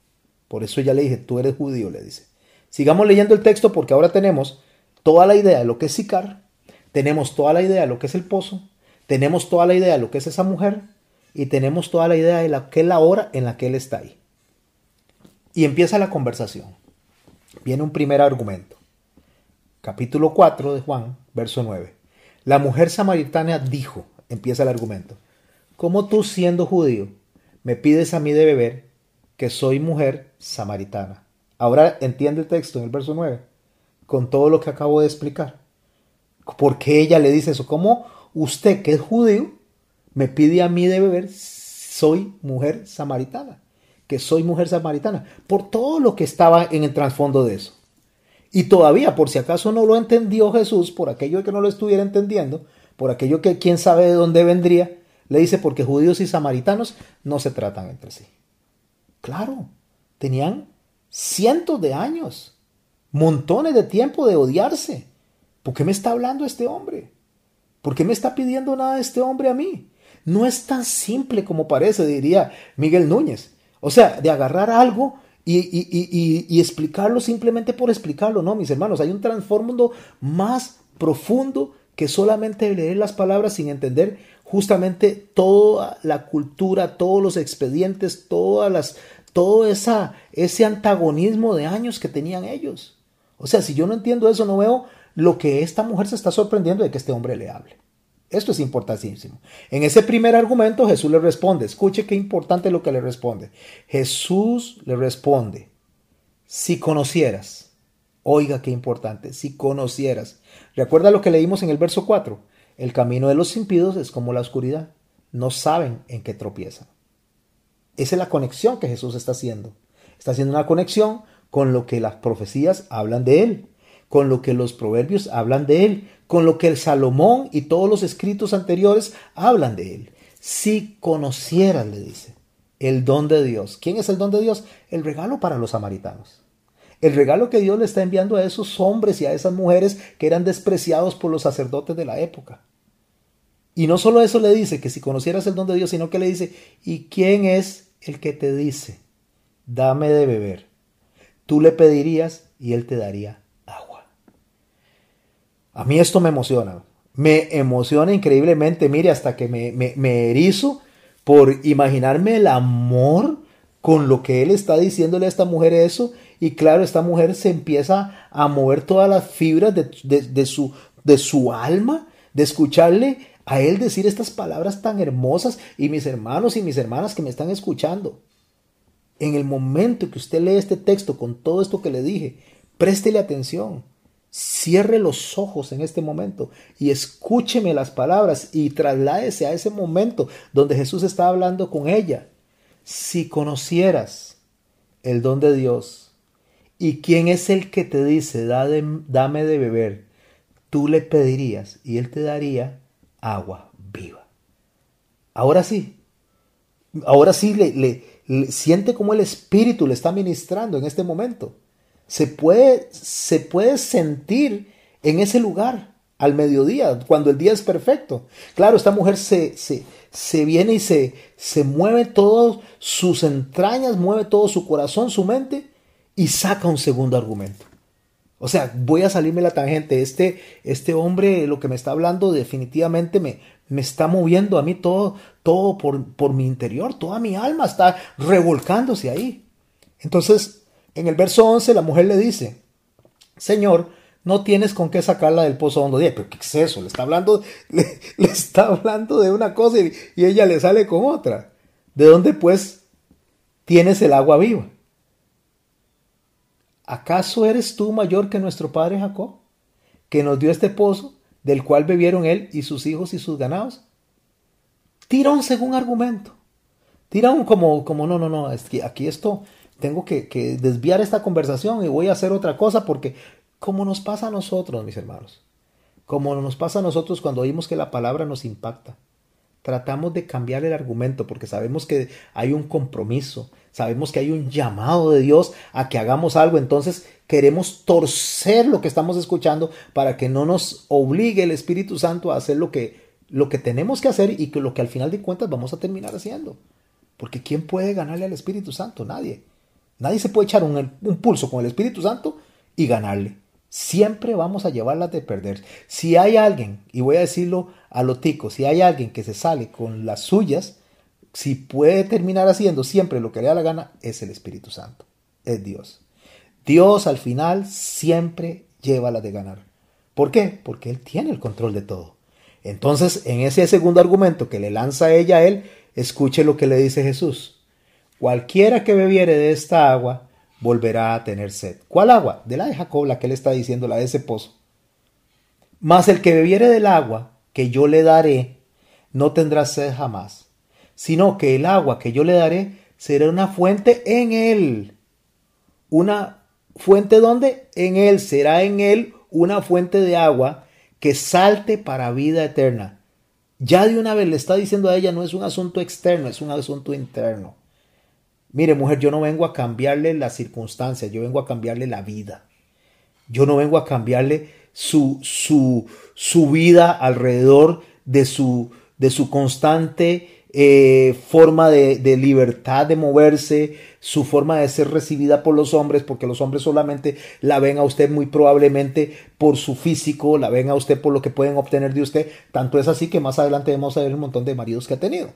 Por eso ya le dije, tú eres judío, le dice. Sigamos leyendo el texto porque ahora tenemos toda la idea de lo que es Sicar, tenemos toda la idea de lo que es el pozo, tenemos toda la idea de lo que es esa mujer y tenemos toda la idea de la que es la hora en la que él está ahí. Y empieza la conversación. Viene un primer argumento. Capítulo 4 de Juan, verso 9. La mujer samaritana dijo, empieza el argumento. ¿Cómo tú siendo judío me pides a mí de beber que soy mujer samaritana? Ahora entiende el texto en el verso 9, con todo lo que acabo de explicar. ¿Por qué ella le dice eso? ¿Cómo usted que es judío me pide a mí de beber? Soy mujer samaritana. Que soy mujer samaritana. Por todo lo que estaba en el trasfondo de eso. Y todavía, por si acaso no lo entendió Jesús, por aquello que no lo estuviera entendiendo, por aquello que quién sabe de dónde vendría, le dice porque judíos y samaritanos no se tratan entre sí. Claro, tenían cientos de años, montones de tiempo de odiarse. ¿Por qué me está hablando este hombre? ¿Por qué me está pidiendo nada este hombre a mí? No es tan simple como parece, diría Miguel Núñez. O sea, de agarrar algo y, explicarlo simplemente por explicarlo. No, mis hermanos, hay un trasfondo más profundo que solamente leer las palabras sin entender justamente toda la cultura, todos los expedientes, todas las, todo esa, ese antagonismo de años que tenían ellos. O sea, si yo no entiendo eso, no veo lo que esta mujer se está sorprendiendo de que este hombre le hable. Esto es importantísimo. En ese primer argumento Jesús le responde, escuche qué importante lo que le responde. Jesús le responde, si conocieras, Oiga qué importante, si conocieras. Recuerda lo que leímos en el verso 4. El camino de los impíos es como la oscuridad. No saben en qué tropiezan. Esa es la conexión que Jesús está haciendo. Está haciendo una conexión con lo que las profecías hablan de él, con lo que los proverbios hablan de él, con lo que el Salomón y todos los escritos anteriores hablan de él. Si conocieras, le dice, el don de Dios. ¿Quién es el don de Dios? El regalo para los samaritanos. El regalo que Dios le está enviando a esos hombres y a esas mujeres que eran despreciados por los sacerdotes de la época. Y no solo eso le dice que si conocieras el don de Dios, sino que le dice, ¿y quién es el que te dice, dame de beber? Tú le pedirías y él te daría. A mí esto me emociona, me emociona increíblemente, mire, hasta que me, me, me erizo por imaginarme el amor con lo que él está diciéndole a esta mujer eso y claro, esta mujer se empieza a mover todas las fibras de, su, de su alma, de escucharle a él decir estas palabras tan hermosas y mis hermanos y mis hermanas que me están escuchando. En el momento que usted lee este texto con todo esto que le dije, préstele atención. Cierre los ojos en este momento y escúcheme las palabras y trasládese a ese momento donde Jesús está hablando con ella. si conocieras el don de Dios y quién es el que te dice, dame de beber, tú le pedirías y él te daría agua viva. Ahora sí, ahora sí le, le, siente como el Espíritu le está ministrando en este momento. Se puede, se puede sentir en ese lugar al mediodía, cuando el día es perfecto. Claro, esta mujer se, se, se viene y se, se mueve todas sus entrañas, mueve todo su corazón, su mente y saca un segundo argumento. O sea, voy a salirme la tangente. Este, este hombre, lo que me está hablando, definitivamente me, me está moviendo a mí todo, todo por, por mi interior, toda mi alma está revolcándose ahí. Entonces, en el verso 11, la mujer le dice, Señor, no tienes con qué sacarla del pozo hondo. pero ¿qué es eso? Le está hablando, le, está hablando de una cosa y, ella le sale con otra. ¿De dónde pues tienes el agua viva? ¿Acaso eres tú mayor que nuestro padre Jacob, que nos dio este pozo, del cual bebieron él y sus hijos y sus ganados? Tira un segundo argumento. Tira un como, como no, no, no, aquí esto, tengo que, desviar esta conversación y voy a hacer otra cosa porque, como nos pasa a nosotros, mis hermanos, como nos pasa a nosotros cuando oímos que la palabra nos impacta, tratamos de cambiar el argumento porque sabemos que hay un compromiso, sabemos que hay un llamado de Dios a que hagamos algo, entonces queremos torcer lo que estamos escuchando para que no nos obligue el Espíritu Santo a hacer lo que, lo que tenemos que hacer y que lo que al final de cuentas vamos a terminar haciendo. Porque ¿quién puede ganarle al Espíritu Santo? Nadie. Nadie se puede echar un, pulso con el Espíritu Santo y ganarle. Siempre vamos a llevarlas de perder. Si hay alguien, y voy a decirlo a lo tico, si hay alguien que se sale con las suyas, si puede terminar haciendo siempre lo que le da la gana, es el Espíritu Santo, es Dios. Dios al final siempre lleva la de ganar. ¿Por qué? Porque Él tiene el control de todo. Entonces, en ese segundo argumento que le lanza ella a Él, escuche lo que le dice Jesús. Cualquiera que bebiere de esta agua, volverá a tener sed. ¿Cuál agua? De la de Jacob, la que él está diciendo, la de ese pozo. Mas el que bebiere del agua que yo le daré, no tendrá sed jamás, sino que el agua que yo le daré será una fuente en él. Una fuente donde? En él, será en él una fuente de agua que salte para vida eterna. Ya de una vez le está diciendo a ella, no es un asunto externo, es un asunto interno. Mire, mujer, yo no vengo a cambiarle las circunstancias, yo vengo a cambiarle la vida. Yo no vengo a cambiarle su, su, su vida alrededor de su, de su constante eh, forma de, de, libertad de moverse, su forma de ser recibida por los hombres, porque los hombres solamente la ven a usted muy probablemente por su físico, la ven a usted por lo que pueden obtener de usted. Tanto es así que más adelante vamos a ver un montón de maridos que ha tenido.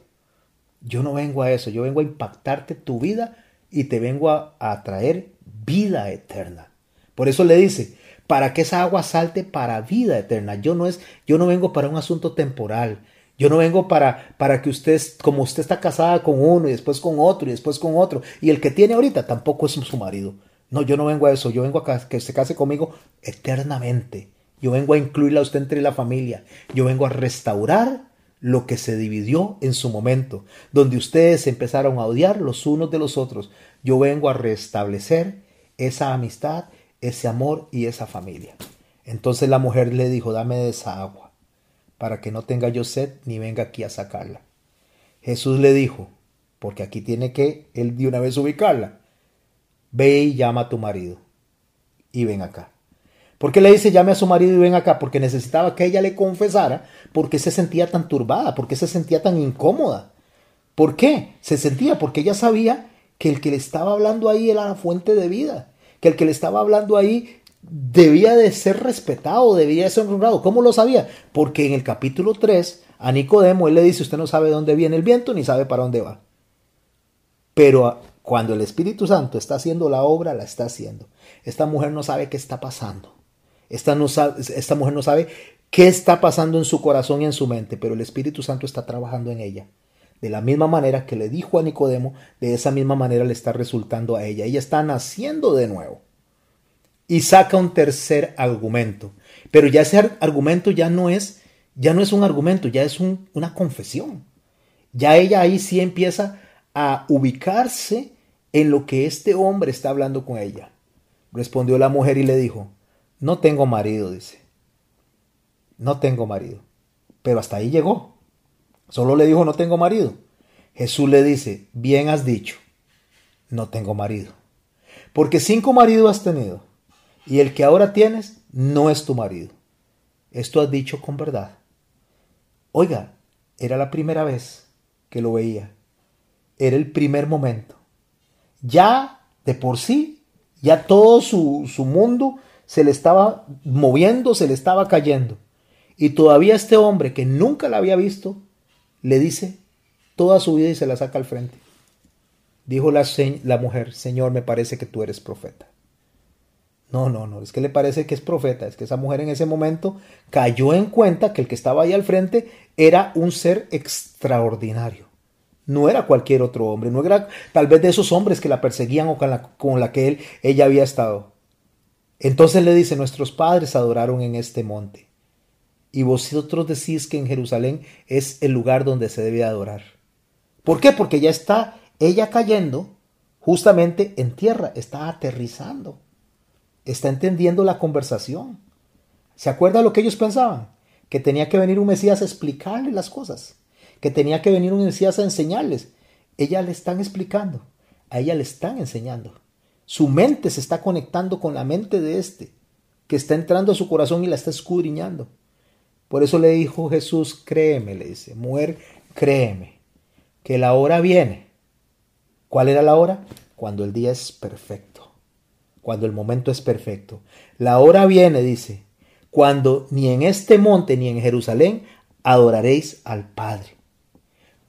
Yo no vengo a eso, yo vengo a impactarte tu vida y te vengo a, traer vida eterna. Por eso le dice, para que esa agua salte para vida eterna. Yo no es, yo no vengo para un asunto temporal. Yo no vengo para, para que usted, como usted está casada con uno y después con otro y después con otro, y el que tiene ahorita tampoco es su marido. No, yo no vengo a eso, yo vengo a que se case conmigo eternamente. Yo vengo a incluirla a usted entre la familia. Yo vengo a restaurar lo que se dividió en su momento, donde ustedes empezaron a odiar los unos de los otros. Yo vengo a restablecer esa amistad, ese amor y esa familia. Entonces la mujer le dijo, dame de esa agua, para que no tenga yo sed ni venga aquí a sacarla. Jesús le dijo, porque aquí tiene que él de una vez ubicarla, ve y llama a tu marido y ven acá. ¿Por qué le dice llame a su marido y ven acá? Porque necesitaba que ella le confesara porque se sentía tan turbada, porque se sentía tan incómoda. ¿Por qué? Se sentía porque ella sabía que el que le estaba hablando ahí era la fuente de vida, que el que le estaba hablando ahí debía de ser respetado, debía de ser honrado. ¿Cómo lo sabía? Porque en el capítulo 3 a Nicodemo él le dice, usted no sabe dónde viene el viento ni sabe para dónde va. Pero cuando el Espíritu Santo está haciendo la obra, la está haciendo. Esta mujer no sabe qué está pasando. Esta, esta mujer no sabe qué está pasando en su corazón y en su mente, pero el Espíritu Santo está trabajando en ella. De la misma manera que le dijo a Nicodemo, de esa misma manera le está resultando a ella. Ella está naciendo de nuevo. Y saca un tercer argumento. Pero ya ese argumento ya no es, ya no es un argumento, ya es una confesión. Ya ella ahí sí empieza a ubicarse en lo que este hombre está hablando con ella. Respondió la mujer y le dijo, no tengo marido, dice. No tengo marido. Pero hasta ahí llegó. Solo le dijo, no tengo marido. Jesús le dice, bien has dicho, no tengo marido. Porque cinco maridos has tenido, y el que ahora tienes no es tu marido. Esto has dicho con verdad. Oiga, era la primera vez que lo veía. Era el primer momento. Ya de por sí, ya todo su, su mundo se le estaba moviendo, se le estaba cayendo. Y todavía este hombre que nunca la había visto, le dice toda su vida y se la saca al frente. Dijo la, la mujer, Señor, me parece que tú eres profeta. No, no, no, es que le parece que es profeta, es que esa mujer en ese momento cayó en cuenta que el que estaba ahí al frente era un ser extraordinario. No era cualquier otro hombre, no era tal vez de esos hombres que la perseguían o con la, con la que él, ella había estado. Entonces le dice, nuestros padres adoraron en este monte, y vosotros decís que en Jerusalén es el lugar donde se debe adorar. ¿Por qué? Porque ya está ella cayendo justamente en tierra, está aterrizando, está entendiendo la conversación. ¿Se acuerda lo que ellos pensaban? Que tenía que venir un Mesías a explicarle las cosas, que tenía que venir un Mesías a enseñarles. Ella le están explicando, a ella le están enseñando. Su mente se está conectando con la mente de este, que está entrando a su corazón y la está escudriñando. Por eso le dijo Jesús, créeme, le dice, mujer, créeme, que la hora viene. ¿Cuál era la hora? Cuando el día es perfecto, cuando el momento es perfecto. La hora viene, dice, cuando ni en este monte ni en Jerusalén adoraréis al Padre.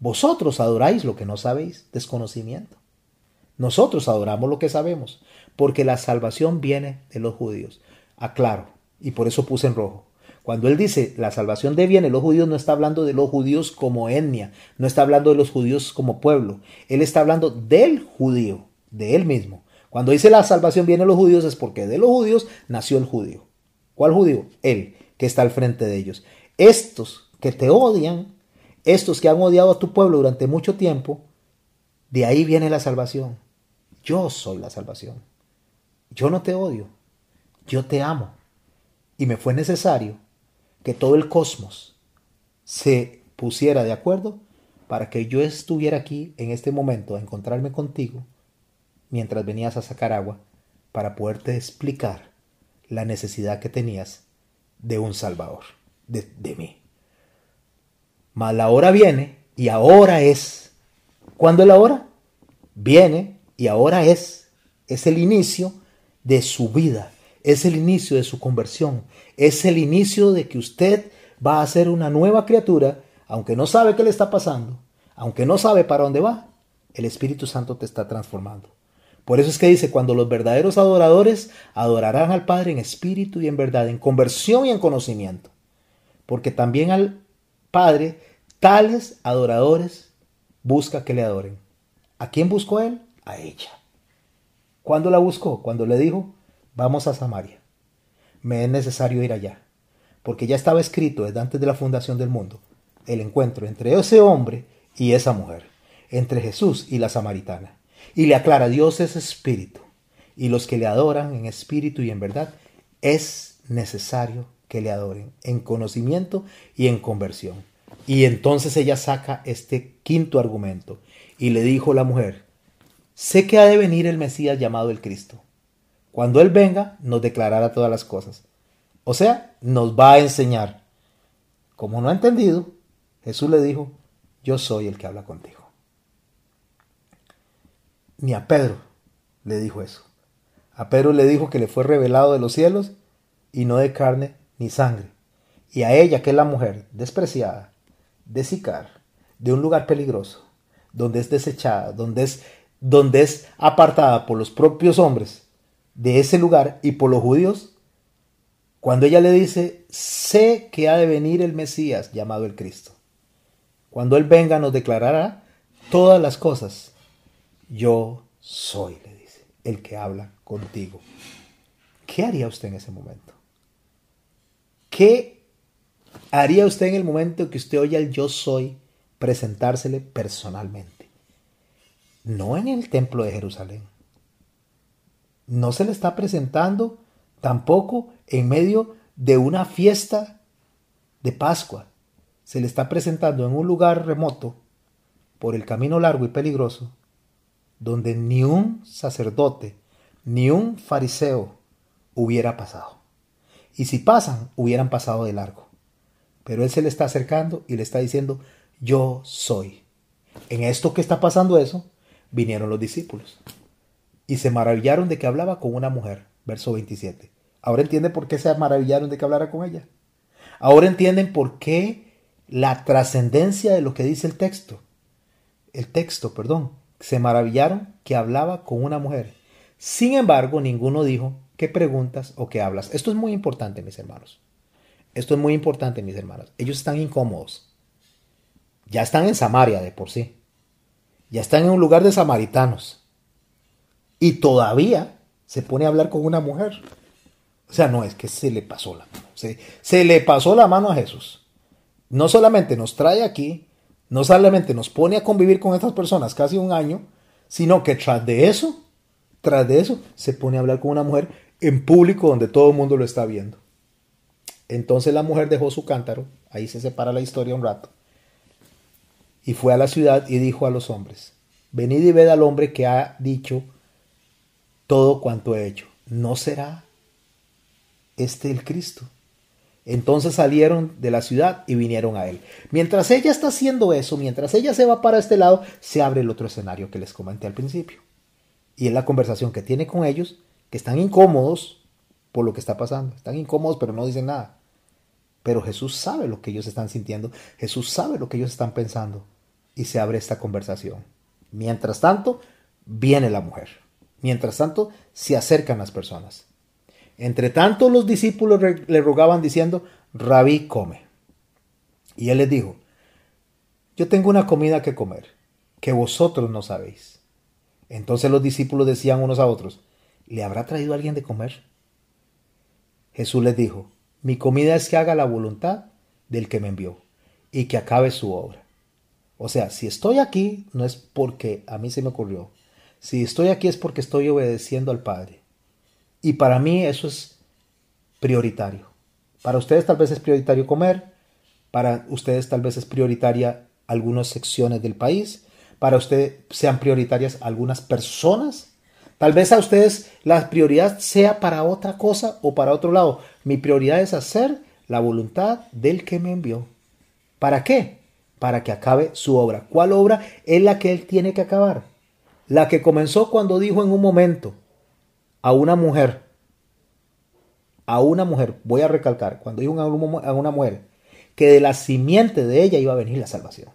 Vosotros adoráis lo que no sabéis, desconocimiento. Nosotros adoramos lo que sabemos, porque la salvación viene de los judíos. Aclaro, y por eso puse en rojo. Cuando él dice la salvación de viene los judíos, no está hablando de los judíos como etnia, no está hablando de los judíos como pueblo, él está hablando del judío, de él mismo. Cuando dice la salvación viene los judíos es porque de los judíos nació el judío. ¿Cuál judío? Él, que está al frente de ellos. Estos que te odian, estos que han odiado a tu pueblo durante mucho tiempo, de ahí viene la salvación. Yo soy la salvación. Yo no te odio, yo te amo. Y me fue necesario que todo el cosmos se pusiera de acuerdo para que yo estuviera aquí en este momento a encontrarme contigo mientras venías a sacar agua para poderte explicar la necesidad que tenías de un Salvador, de, mí. Mas la hora viene y ahora es. ¿Cuándo es la hora? Viene y ahora es. Es el inicio de su vida es el inicio de su conversión, es el inicio de que usted va a ser una nueva criatura, aunque no sabe qué le está pasando, aunque no sabe para dónde va, el Espíritu Santo te está transformando. Por eso es que dice, cuando los verdaderos adoradores adorarán al Padre en espíritu y en verdad, en conversión y en conocimiento. Porque también al Padre, tales adoradores busca que le adoren. ¿A quién buscó él? A ella. ¿Cuándo la buscó? Cuando le dijo, vamos a Samaria. Me es necesario ir allá, porque ya estaba escrito desde antes de la fundación del mundo el encuentro entre ese hombre y esa mujer, entre Jesús y la samaritana. Y le aclara, Dios es espíritu, y los que le adoran en espíritu y en verdad, es necesario que le adoren en conocimiento y en conversión. Y entonces ella saca este quinto argumento y le dijo la mujer, sé que ha de venir el Mesías llamado el Cristo. Cuando Él venga, nos declarará todas las cosas. O sea, nos va a enseñar. Como no ha entendido, Jesús le dijo, yo soy el que habla contigo. Ni a Pedro le dijo eso. A Pedro le dijo que le fue revelado de los cielos y no de carne ni sangre. Y a ella, que es la mujer despreciada, de Sicar, de un lugar peligroso, donde es desechada, donde es, donde es apartada por los propios hombres, de ese lugar y por los judíos, cuando ella le dice, sé que ha de venir el Mesías llamado el Cristo. Cuando Él venga nos declarará todas las cosas. Yo soy, le dice, el que habla contigo. ¿Qué haría usted en ese momento? ¿Qué haría usted en el momento que usted oye al yo soy presentársele personalmente? no en el templo de Jerusalén. No se le está presentando tampoco en medio de una fiesta de Pascua. Se le está presentando en un lugar remoto, por el camino largo y peligroso, donde ni un sacerdote, ni un fariseo hubiera pasado. Y si pasan, hubieran pasado de largo. Pero él se le está acercando y le está diciendo, yo soy. En esto que está pasando eso, vinieron los discípulos. Y se maravillaron de que hablaba con una mujer. Verso 27. Ahora entienden por qué se maravillaron de que hablara con ella. Ahora entienden por qué la trascendencia de lo que dice el texto. El texto, perdón. Se maravillaron que hablaba con una mujer. Sin embargo, ninguno dijo, ¿qué preguntas o qué hablas? Esto es muy importante, mis hermanos. Esto es muy importante, mis hermanos. Ellos están incómodos. Ya están en Samaria de por sí. Ya están en un lugar de samaritanos. Y todavía se pone a hablar con una mujer. O sea, no es que se le pasó la mano. Se, se le pasó la mano a Jesús. No solamente nos trae aquí, no solamente nos pone a convivir con estas personas casi un año, sino que tras de eso, tras de eso, se pone a hablar con una mujer en público donde todo el mundo lo está viendo. Entonces la mujer dejó su cántaro, ahí se separa la historia un rato, y fue a la ciudad y dijo a los hombres, venid y ved al hombre que ha dicho todo cuanto he hecho. ¿No será este el Cristo? Entonces salieron de la ciudad y vinieron a él. Mientras ella está haciendo eso, mientras ella se va para este lado, se abre el otro escenario que les comenté al principio. Y es la conversación que tiene con ellos, que están incómodos por lo que está pasando. Están incómodos pero no dicen nada. Pero Jesús sabe lo que ellos están sintiendo. Jesús sabe lo que ellos están pensando. Y se abre esta conversación. Mientras tanto, viene la mujer. Mientras tanto, se acercan las personas. Entre tanto, los discípulos le rogaban diciendo, Rabí, come. Y él les dijo, yo tengo una comida que comer, que vosotros no sabéis. Entonces los discípulos decían unos a otros, ¿le habrá traído alguien de comer? Jesús les dijo, mi comida es que haga la voluntad del que me envió y que acabe su obra. O sea, si estoy aquí no es porque a mí se me ocurrió. Si estoy aquí es porque estoy obedeciendo al Padre. Y para mí eso es prioritario. Para ustedes tal vez es prioritario comer, para ustedes tal vez es prioritaria algunas secciones del país, para ustedes sean prioritarias algunas personas Tal vez a ustedes la prioridad sea para otra cosa o para otro lado. Mi prioridad es hacer la voluntad del que me envió. ¿Para qué? Para que acabe su obra. ¿Cuál obra es la que él tiene que acabar? La que comenzó cuando dijo en un momento a una mujer, a una mujer, voy a recalcar, cuando dijo a una mujer que de la simiente de ella iba a venir la salvación.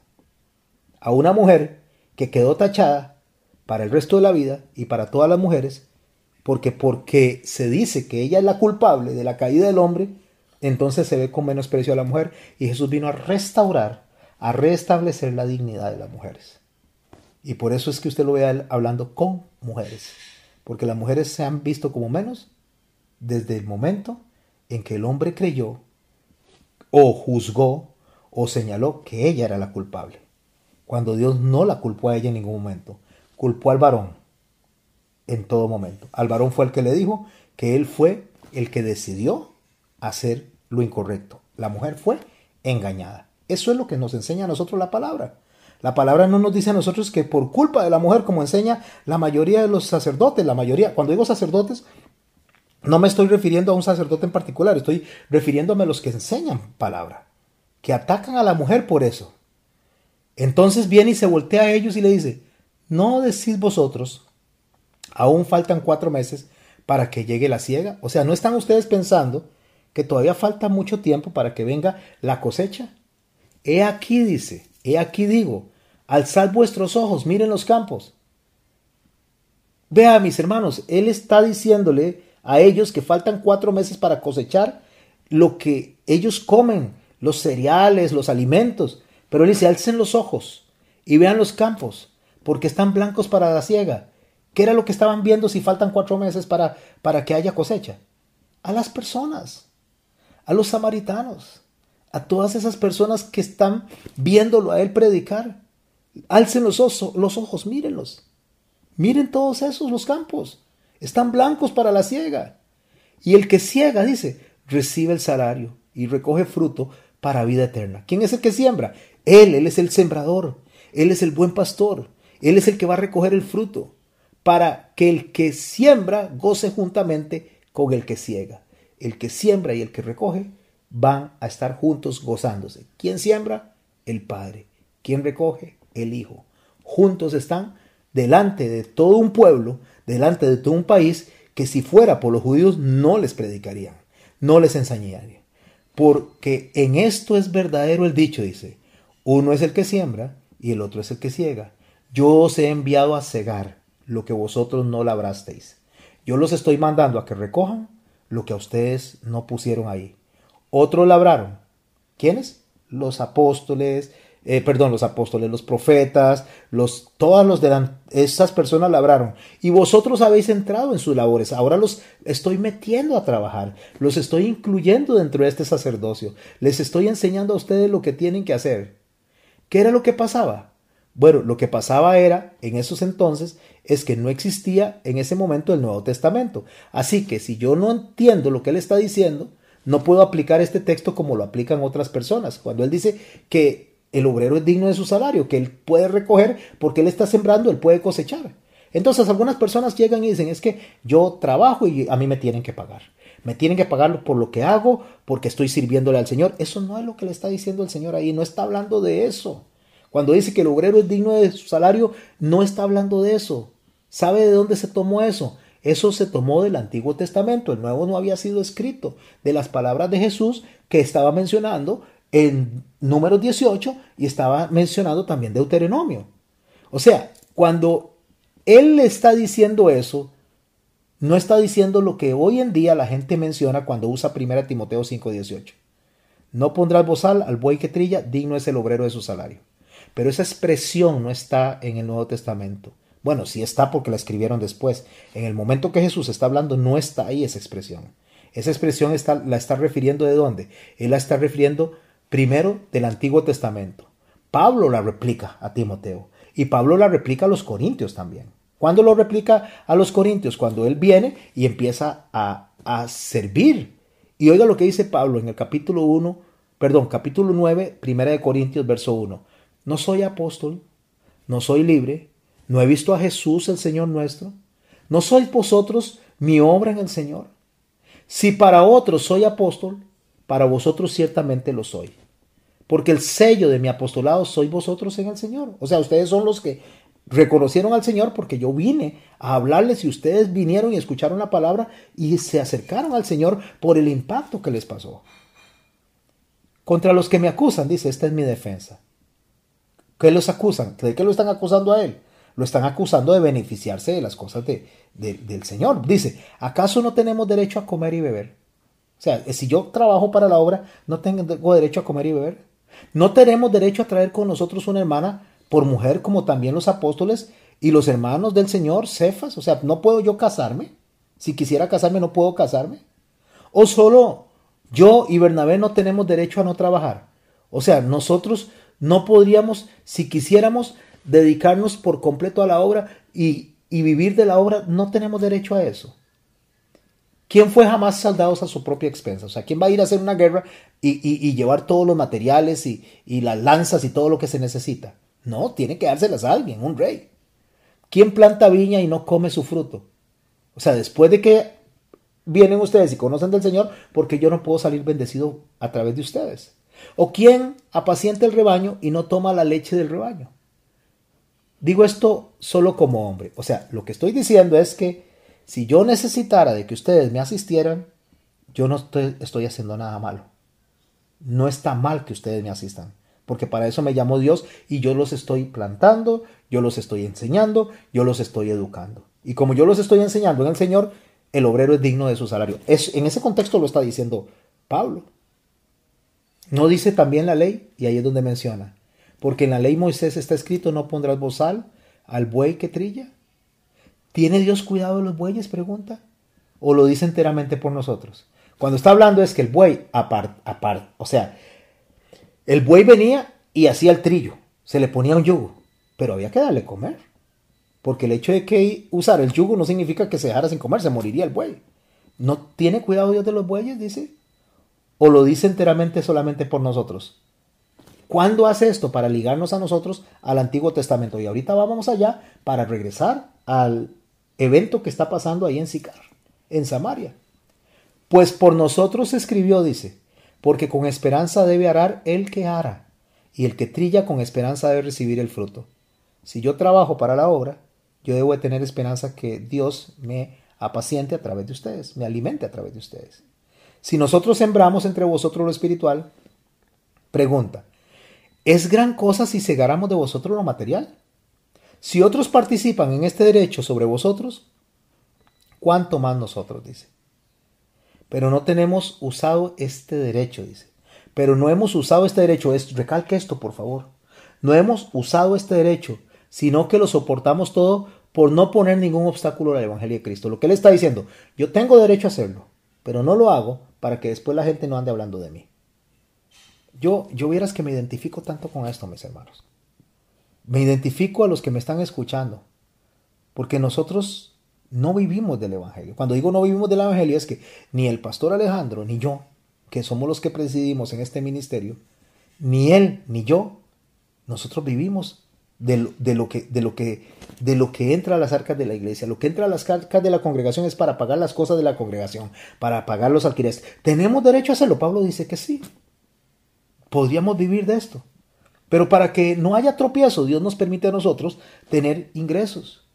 A una mujer que quedó tachada para el resto de la vida y para todas las mujeres, porque porque se dice que ella es la culpable de la caída del hombre, entonces se ve con menosprecio a la mujer y Jesús vino a restaurar, a restablecer la dignidad de las mujeres. Y por eso es que usted lo ve hablando con mujeres, porque las mujeres se han visto como menos desde el momento en que el hombre creyó o juzgó o señaló que ella era la culpable, cuando Dios no la culpó a ella en ningún momento culpó al varón en todo momento. Al varón fue el que le dijo que él fue el que decidió hacer lo incorrecto. La mujer fue engañada. Eso es lo que nos enseña a nosotros la palabra. La palabra no nos dice a nosotros que por culpa de la mujer, como enseña la mayoría de los sacerdotes, la mayoría, cuando digo sacerdotes, no me estoy refiriendo a un sacerdote en particular, estoy refiriéndome a los que enseñan palabra, que atacan a la mujer por eso. Entonces viene y se voltea a ellos y le dice, ¿No decís vosotros, aún faltan cuatro meses para que llegue la siega? O sea, ¿no están ustedes pensando que todavía falta mucho tiempo para que venga la cosecha? He aquí, dice, he aquí digo, alzad vuestros ojos, miren los campos. Vea, mis hermanos, él está diciéndole a ellos que faltan cuatro meses para cosechar lo que ellos comen, los cereales, los alimentos. Pero él dice, alcen los ojos y vean los campos porque están blancos para la siega. ¿Qué era lo que estaban viendo si faltan cuatro meses para, para que haya cosecha? A las personas, a los samaritanos, a todas esas personas que están viéndolo a él predicar. Alcen los, los ojos, mírenlos. Miren todos esos los campos. Están blancos para la siega. Y el que ciega, dice, recibe el salario y recoge fruto para vida eterna. ¿Quién es el que siembra? Él, Él es el sembrador. Él es el buen pastor. Él es el que va a recoger el fruto para que el que siembra goce juntamente con el que ciega. El que siembra y el que recoge van a estar juntos gozándose. ¿Quién siembra? El Padre. ¿Quién recoge? El Hijo. Juntos están delante de todo un pueblo, delante de todo un país, que si fuera por los judíos no les predicarían, no les enseñarían. Porque en esto es verdadero el dicho, dice, uno es el que siembra y el otro es el que ciega. Yo os he enviado a cegar lo que vosotros no labrasteis. Yo los estoy mandando a que recojan lo que a ustedes no pusieron ahí. Otros labraron. ¿Quiénes? Los apóstoles, eh, perdón, los apóstoles, los profetas, los, todas los de esas personas labraron. Y vosotros habéis entrado en sus labores. Ahora los estoy metiendo a trabajar. Los estoy incluyendo dentro de este sacerdocio. Les estoy enseñando a ustedes lo que tienen que hacer. ¿Qué era lo que pasaba? Bueno, lo que pasaba era, en esos entonces, es que no existía en ese momento el Nuevo Testamento. Así que si yo no entiendo lo que él está diciendo, no puedo aplicar este texto como lo aplican otras personas. Cuando él dice que el obrero es digno de su salario, que él puede recoger porque él está sembrando, él puede cosechar. Entonces algunas personas llegan y dicen, es que yo trabajo y a mí me tienen que pagar. Me tienen que pagar por lo que hago, porque estoy sirviéndole al Señor. Eso no es lo que le está diciendo el Señor ahí, no está hablando de eso. Cuando dice que el obrero es digno de su salario, no está hablando de eso. ¿Sabe de dónde se tomó eso? Eso se tomó del Antiguo Testamento. El Nuevo no había sido escrito. De las palabras de Jesús que estaba mencionando en número 18 y estaba mencionando también Deuteronomio. O sea, cuando él le está diciendo eso, no está diciendo lo que hoy en día la gente menciona cuando usa 1 Timoteo 5:18. No pondrás bozal al buey que trilla, digno es el obrero de su salario. Pero esa expresión no está en el Nuevo Testamento. Bueno, sí está porque la escribieron después. En el momento que Jesús está hablando no está ahí esa expresión. Esa expresión está, la está refiriendo de dónde? Él la está refiriendo primero del Antiguo Testamento. Pablo la replica a Timoteo y Pablo la replica a los corintios también. ¿Cuándo lo replica a los corintios? Cuando él viene y empieza a, a servir. Y oiga lo que dice Pablo en el capítulo 1, perdón, capítulo 9, primera de Corintios, verso 1. No soy apóstol, no soy libre, no he visto a Jesús el Señor nuestro. ¿No sois vosotros mi obra en el Señor? Si para otros soy apóstol, para vosotros ciertamente lo soy. Porque el sello de mi apostolado sois vosotros en el Señor. O sea, ustedes son los que reconocieron al Señor porque yo vine a hablarles y ustedes vinieron y escucharon la palabra y se acercaron al Señor por el impacto que les pasó. Contra los que me acusan, dice, esta es mi defensa. ¿Qué los acusan? ¿De qué lo están acusando a él? Lo están acusando de beneficiarse de las cosas de, del Señor. Dice, ¿acaso no tenemos derecho a comer y beber? O sea, si yo trabajo para la obra, ¿no tengo derecho a comer y beber? ¿No tenemos derecho a traer con nosotros una hermana por mujer como también los apóstoles y los hermanos del Señor, Cefas? O sea, ¿no puedo yo casarme? Si quisiera casarme, ¿no puedo casarme? ¿O solo yo y Bernabé no tenemos derecho a no trabajar? O sea, nosotros no podríamos, si quisiéramos, dedicarnos por completo a la obra y, vivir de la obra, no tenemos derecho a eso. ¿Quién fue jamás soldados a su propia expensa? O sea, ¿quién va a ir a hacer una guerra y, llevar todos los materiales y, y, las lanzas y todo lo que se necesita? No, tiene que dárselas a alguien, un rey. ¿Quién planta viña y no come su fruto? O sea, después de que vienen ustedes y conocen del Señor, porque yo no puedo salir bendecido a través de ustedes. ¿O quién apacienta el rebaño y no toma la leche del rebaño? Digo esto solo como hombre. O sea, lo que estoy diciendo es que si yo necesitara de que ustedes me asistieran, yo no estoy, haciendo nada malo. No está mal que ustedes me asistan, porque para eso me llamó Dios y yo los estoy plantando, yo los estoy enseñando, yo los estoy educando. Y como yo los estoy enseñando en el Señor, el obrero es digno de su salario. Es, en ese contexto lo está diciendo Pablo. No dice también la ley, y ahí es donde menciona, porque en la ley Moisés está escrito, no pondrás bozal al buey que trilla. ¿Tiene Dios cuidado de los bueyes? Pregunta. ¿O lo dice enteramente por nosotros? Cuando está hablando es que el buey, aparte, apart, o sea, el buey venía y hacía el trillo, se le ponía un yugo, pero había que darle comer. Porque el hecho de que usar el yugo no significa que se dejara sin comer, se moriría el buey. ¿No tiene cuidado Dios de los bueyes? Dice. ¿O lo dice enteramente solamente por nosotros? ¿Cuándo hace esto? Para ligarnos a nosotros al Antiguo Testamento. Y ahorita vamos allá para regresar al evento que está pasando ahí en Sicar, en Samaria. Pues por nosotros escribió, dice, porque con esperanza debe arar el que ara, y el que trilla con esperanza debe recibir el fruto. Si yo trabajo para la obra, yo debo de tener esperanza que Dios me apaciente a través de ustedes, me alimente a través de ustedes. Si nosotros sembramos entre vosotros lo espiritual, pregunta, ¿es gran cosa si segáramos de vosotros lo material? Si otros participan en este derecho sobre vosotros, ¿cuánto más nosotros? Dice. Pero no tenemos usado este derecho, dice. Pero no hemos usado este derecho. Es, recalque esto, por favor. No hemos usado este derecho, sino que lo soportamos todo por no poner ningún obstáculo al Evangelio de Cristo. Lo que él está diciendo, yo tengo derecho a hacerlo, pero no lo hago para que después la gente no ande hablando de mí. Yo, yo vieras que me identifico tanto con esto, mis hermanos. Me identifico a los que me están escuchando, porque nosotros no vivimos del Evangelio. Cuando digo no vivimos del Evangelio es que ni el pastor Alejandro, ni yo, que somos los que presidimos en este ministerio, ni él, ni yo, nosotros vivimos de, lo que, de, lo que, de lo que entra a las arcas de la iglesia. Lo que entra a las arcas de la congregación es para pagar las cosas de la congregación, para pagar los alquileres. ¿Tenemos derecho a hacerlo? Pablo dice que sí. Podríamos vivir de esto. Pero para que no haya tropiezo, Dios nos permite a nosotros tener ingresos.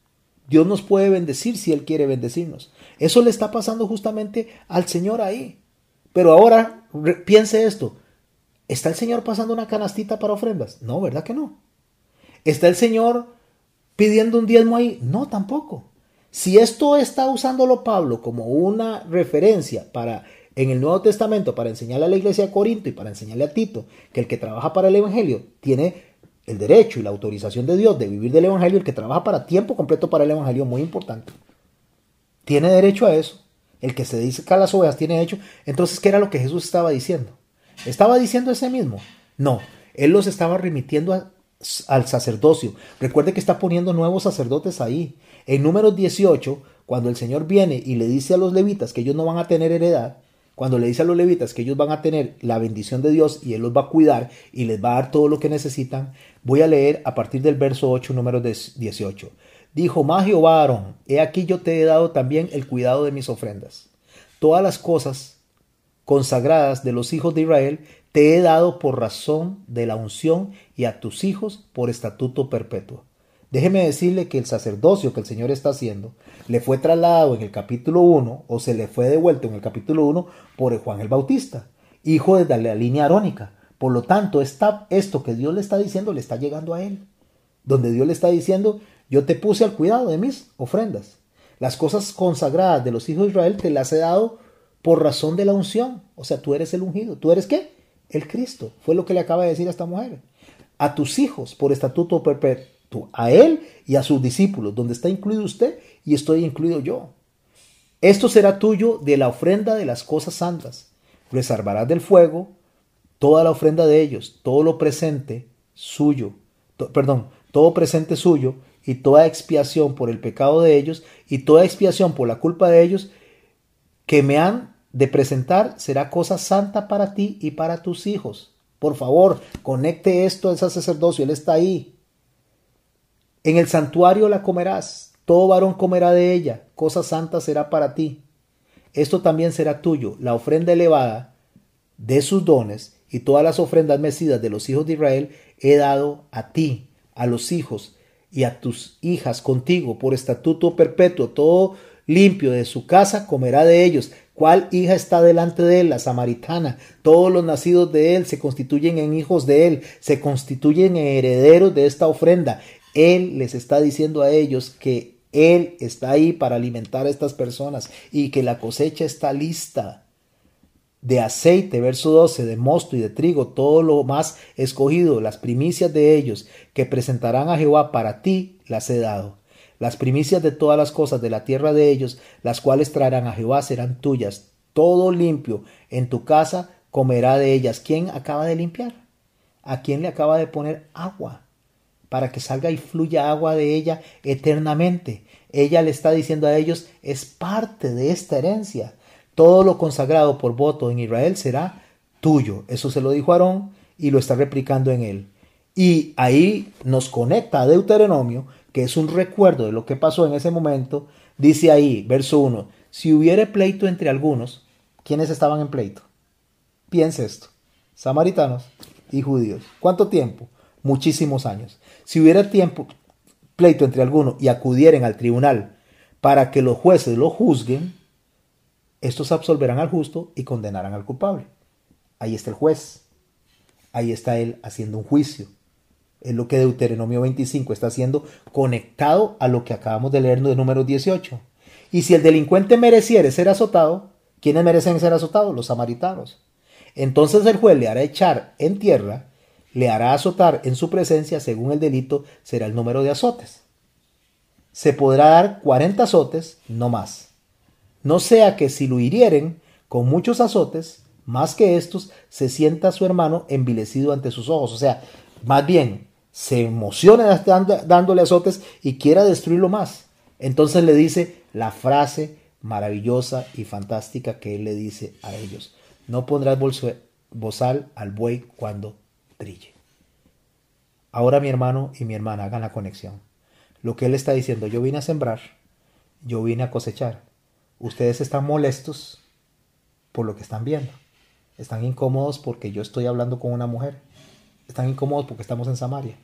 Dios nos puede bendecir si Él quiere bendecirnos. Eso le está pasando justamente al Señor ahí. Pero ahora piense esto. ¿Está el Señor pasando una canastita para ofrendas? No, ¿verdad que no? ¿Está el Señor pidiendo un diezmo ahí? No, tampoco. Si esto está usándolo Pablo como una referencia para en el Nuevo Testamento para enseñarle a la iglesia de Corinto y para enseñarle a Tito que el que trabaja para el Evangelio tiene el derecho y la autorización de Dios de vivir del Evangelio, el que trabaja para tiempo completo para el Evangelio, muy importante, tiene derecho a eso. El que se dice que a las ovejas tiene derecho. Entonces, ¿qué era lo que Jesús estaba diciendo? ¿Estaba diciendo ese mismo? No, él los estaba remitiendo al sacerdocio. Recuerde que está poniendo nuevos sacerdotes ahí. En números 18, cuando el Señor viene y le dice a los levitas que ellos no van a tener heredad, cuando le dice a los levitas que ellos van a tener la bendición de Dios y Él los va a cuidar y les va a dar todo lo que necesitan, voy a leer a partir del verso 8, número 18. Dijo más Jehová Aarón, he aquí yo te he dado también el cuidado de mis ofrendas. Todas las cosas consagradas de los hijos de Israel te he dado por razón de la unción y a tus hijos por estatuto perpetuo. Déjeme decirle que el sacerdocio que el Señor está haciendo le fue trasladado en el capítulo 1 o se le fue devuelto en el capítulo 1 por Juan el Bautista, hijo de la línea arónica. Por lo tanto, esto que Dios le está diciendo le está llegando a él. Donde Dios le está diciendo, yo te puse al cuidado de mis ofrendas. Las cosas consagradas de los hijos de Israel te las he dado por razón de la unción. O sea, tú eres el ungido. ¿Tú eres qué? El Cristo. Fue lo que le acaba de decir a esta mujer. A tus hijos por estatuto perpetuo a él y a sus discípulos, donde está incluido usted y estoy incluido yo. Esto será tuyo de la ofrenda de las cosas santas. Reservarás del fuego toda la ofrenda de ellos, todo lo presente suyo, perdón, todo presente suyo y toda expiación por el pecado de ellos y toda expiación por la culpa de ellos que me han de presentar será cosa santa para ti y para tus hijos. Por favor, conecte esto a ese sacerdocio, él está ahí. En el santuario la comerás, todo varón comerá de ella, cosa santa será para ti. Esto también será tuyo, la ofrenda elevada de sus dones y todas las ofrendas mecidas de los hijos de Israel he dado a ti, a los hijos y a tus hijas contigo por estatuto perpetuo, todo limpio de su casa comerá de ellos. ¿Cuál hija está delante de él? La samaritana. Todos los nacidos de él se constituyen en hijos de él, se constituyen en herederos de esta ofrenda. Él les está diciendo a ellos que Él está ahí para alimentar a estas personas y que la cosecha está lista de aceite, verso 12, de mosto y de trigo, todo lo más escogido, las primicias de ellos que presentarán a Jehová para ti, las he dado. Las primicias de todas las cosas de la tierra de ellos, las cuales traerán a Jehová, serán tuyas. Todo limpio en tu casa comerá de ellas. ¿Quién acaba de limpiar? ¿A quién le acaba de poner agua? para que salga y fluya agua de ella eternamente. Ella le está diciendo a ellos, es parte de esta herencia. Todo lo consagrado por voto en Israel será tuyo. Eso se lo dijo Aarón y lo está replicando en él. Y ahí nos conecta Deuteronomio, que es un recuerdo de lo que pasó en ese momento. Dice ahí, verso 1, si hubiere pleito entre algunos, ¿quiénes estaban en pleito? Piense esto, samaritanos y judíos. ¿Cuánto tiempo? Muchísimos años. Si hubiera tiempo, pleito entre algunos y acudieren al tribunal para que los jueces lo juzguen, estos absolverán al justo y condenarán al culpable. Ahí está el juez. Ahí está él haciendo un juicio. Es lo que Deuteronomio 25 está haciendo conectado a lo que acabamos de leer de número 18. Y si el delincuente mereciere ser azotado, ¿quiénes merecen ser azotados? Los samaritanos. Entonces el juez le hará echar en tierra, le hará azotar en su presencia, según el delito será el número de azotes. Se podrá dar 40 azotes, no más. No sea que si lo hirieren con muchos azotes, más que estos, se sienta su hermano envilecido ante sus ojos. O sea, más bien, se emociona dándole azotes y quiera destruirlo más. Entonces le dice la frase maravillosa y fantástica que él le dice a ellos. No pondrás bozal al buey cuando trille. Ahora mi hermano y mi hermana hagan la conexión. Lo que él está diciendo, yo vine a sembrar, yo vine a cosechar. Ustedes están molestos por lo que están viendo. Están incómodos porque yo estoy hablando con una mujer. Están incómodos porque estamos en Samaria.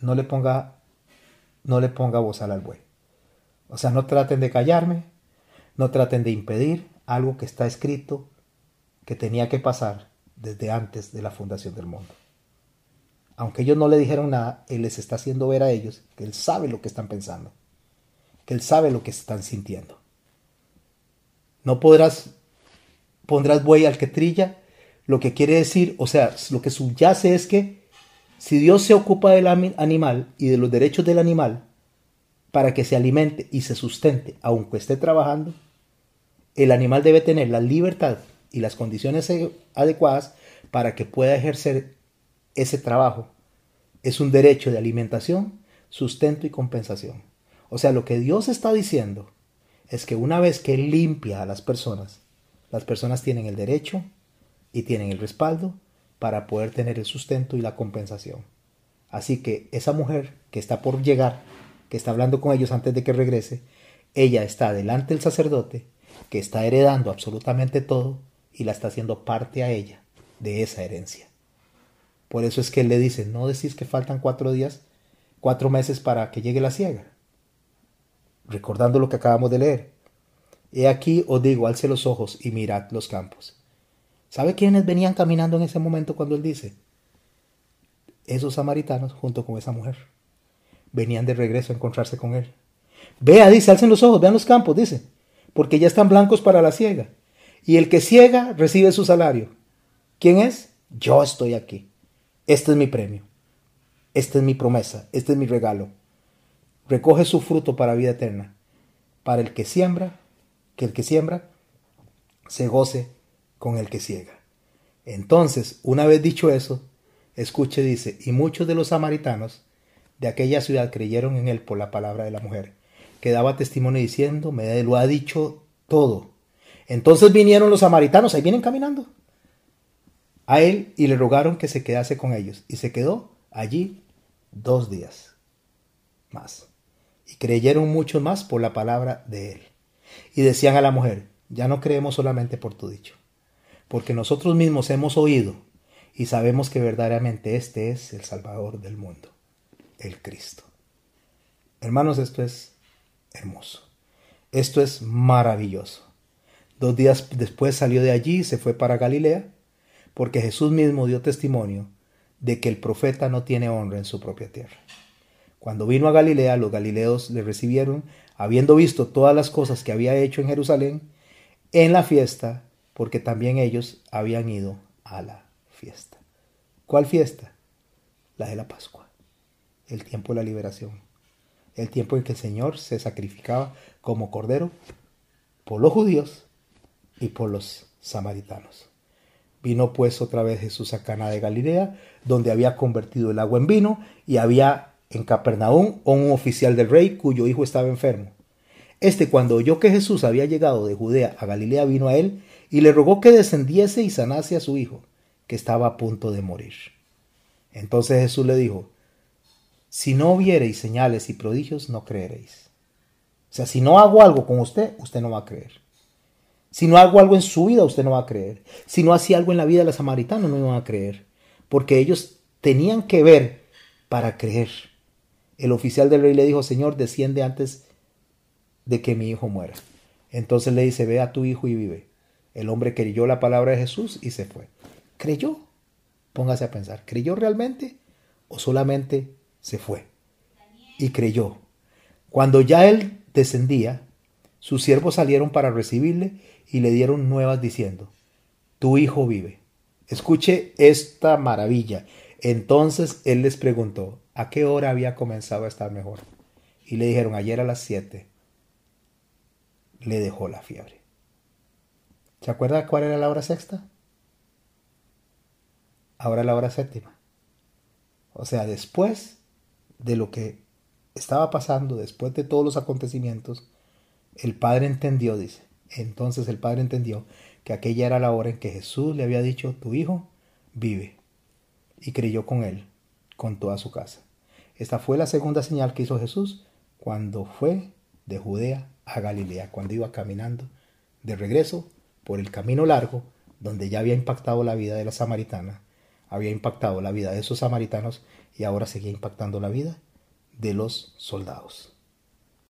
No le ponga, no le ponga bozal al buey. O sea, no traten de callarme, no traten de impedir algo que está escrito que tenía que pasar desde antes de la fundación del mundo. Aunque ellos no le dijeron nada, Él les está haciendo ver a ellos que Él sabe lo que están pensando, que Él sabe lo que están sintiendo. No podrás, pondrás buey al que trilla, lo que quiere decir, o sea, lo que subyace es que si Dios se ocupa del animal y de los derechos del animal para que se alimente y se sustente, aunque esté trabajando, el animal debe tener la libertad y las condiciones adecuadas para que pueda ejercer ese trabajo. Es un derecho de alimentación, sustento y compensación. O sea, lo que Dios está diciendo es que una vez que limpia a las personas, las personas tienen el derecho y tienen el respaldo para poder tener el sustento y la compensación. Así que esa mujer que está por llegar, que está hablando con ellos antes de que regrese, ella está delante del sacerdote, que está heredando absolutamente todo y la está haciendo parte a ella de esa herencia. Por eso es que él le dice, no decís que faltan cuatro días, cuatro meses para que llegue la ciega. Recordando lo que acabamos de leer. He aquí os digo, alce los ojos y mirad los campos. ¿Sabe quiénes venían caminando en ese momento cuando él dice? Esos samaritanos junto con esa mujer. Venían de regreso a encontrarse con él. Vea, dice, alcen los ojos, vean los campos, dice, porque ya están blancos para la ciega y el que ciega recibe su salario. ¿Quién es? Yo estoy aquí. Este es mi premio. Esta es mi promesa. Este es mi regalo. Recoge su fruto para vida eterna. Para el que siembra, que el que siembra se goce con el que ciega. Entonces, una vez dicho eso, escuche, dice, y muchos de los samaritanos de aquella ciudad creyeron en él por la palabra de la mujer, que daba testimonio diciendo, me lo ha dicho todo. Entonces vinieron los samaritanos, ahí vienen caminando, a él y le rogaron que se quedase con ellos. Y se quedó allí dos días más. Y creyeron muchos más por la palabra de él. Y decían a la mujer, ya no creemos solamente por tu dicho, porque nosotros mismos hemos oído y sabemos que verdaderamente este es el Salvador del mundo, el Cristo. Hermanos, esto es hermoso. Esto es maravilloso. Dos días después salió de allí y se fue para Galilea, porque Jesús mismo dio testimonio de que el profeta no tiene honra en su propia tierra. Cuando vino a Galilea, los galileos le recibieron, habiendo visto todas las cosas que había hecho en Jerusalén, en la fiesta, porque también ellos habían ido a la fiesta. ¿Cuál fiesta? La de la Pascua, el tiempo de la liberación, el tiempo en que el Señor se sacrificaba como cordero por los judíos y por los samaritanos. Vino pues otra vez Jesús a Cana de Galilea, donde había convertido el agua en vino y había en Capernaum un oficial del rey cuyo hijo estaba enfermo. Este cuando oyó que Jesús había llegado de Judea a Galilea vino a él y le rogó que descendiese y sanase a su hijo, que estaba a punto de morir. Entonces Jesús le dijo, si no viereis señales y prodigios, no creeréis. O sea, si no hago algo con usted, usted no va a creer. Si no hago algo en su vida, usted no va a creer. Si no hacía algo en la vida de la samaritana, no va a creer. Porque ellos tenían que ver para creer. El oficial del rey le dijo, Señor, desciende antes de que mi hijo muera. Entonces le dice, ve a tu hijo y vive. El hombre creyó la palabra de Jesús y se fue. ¿Creyó? Póngase a pensar, ¿creyó realmente o solamente se fue? Y creyó. Cuando ya él descendía, sus siervos salieron para recibirle y le dieron nuevas diciendo, tu hijo vive. Escuche esta maravilla. Entonces él les preguntó, ¿a qué hora había comenzado a estar mejor? Y le dijeron, ayer a las siete le dejó la fiebre. ¿Se acuerda cuál era la hora sexta? Ahora la hora séptima. O sea, después de lo que estaba pasando, después de todos los acontecimientos, el Padre entendió, dice. Entonces el Padre entendió que aquella era la hora en que Jesús le había dicho, tu hijo vive. Y creyó con él, con toda su casa. Esta fue la segunda señal que hizo Jesús cuando fue de Judea a Galilea, cuando iba caminando de regreso por el camino largo, donde ya había impactado la vida de la samaritana, había impactado la vida de esos samaritanos y ahora seguía impactando la vida de los soldados.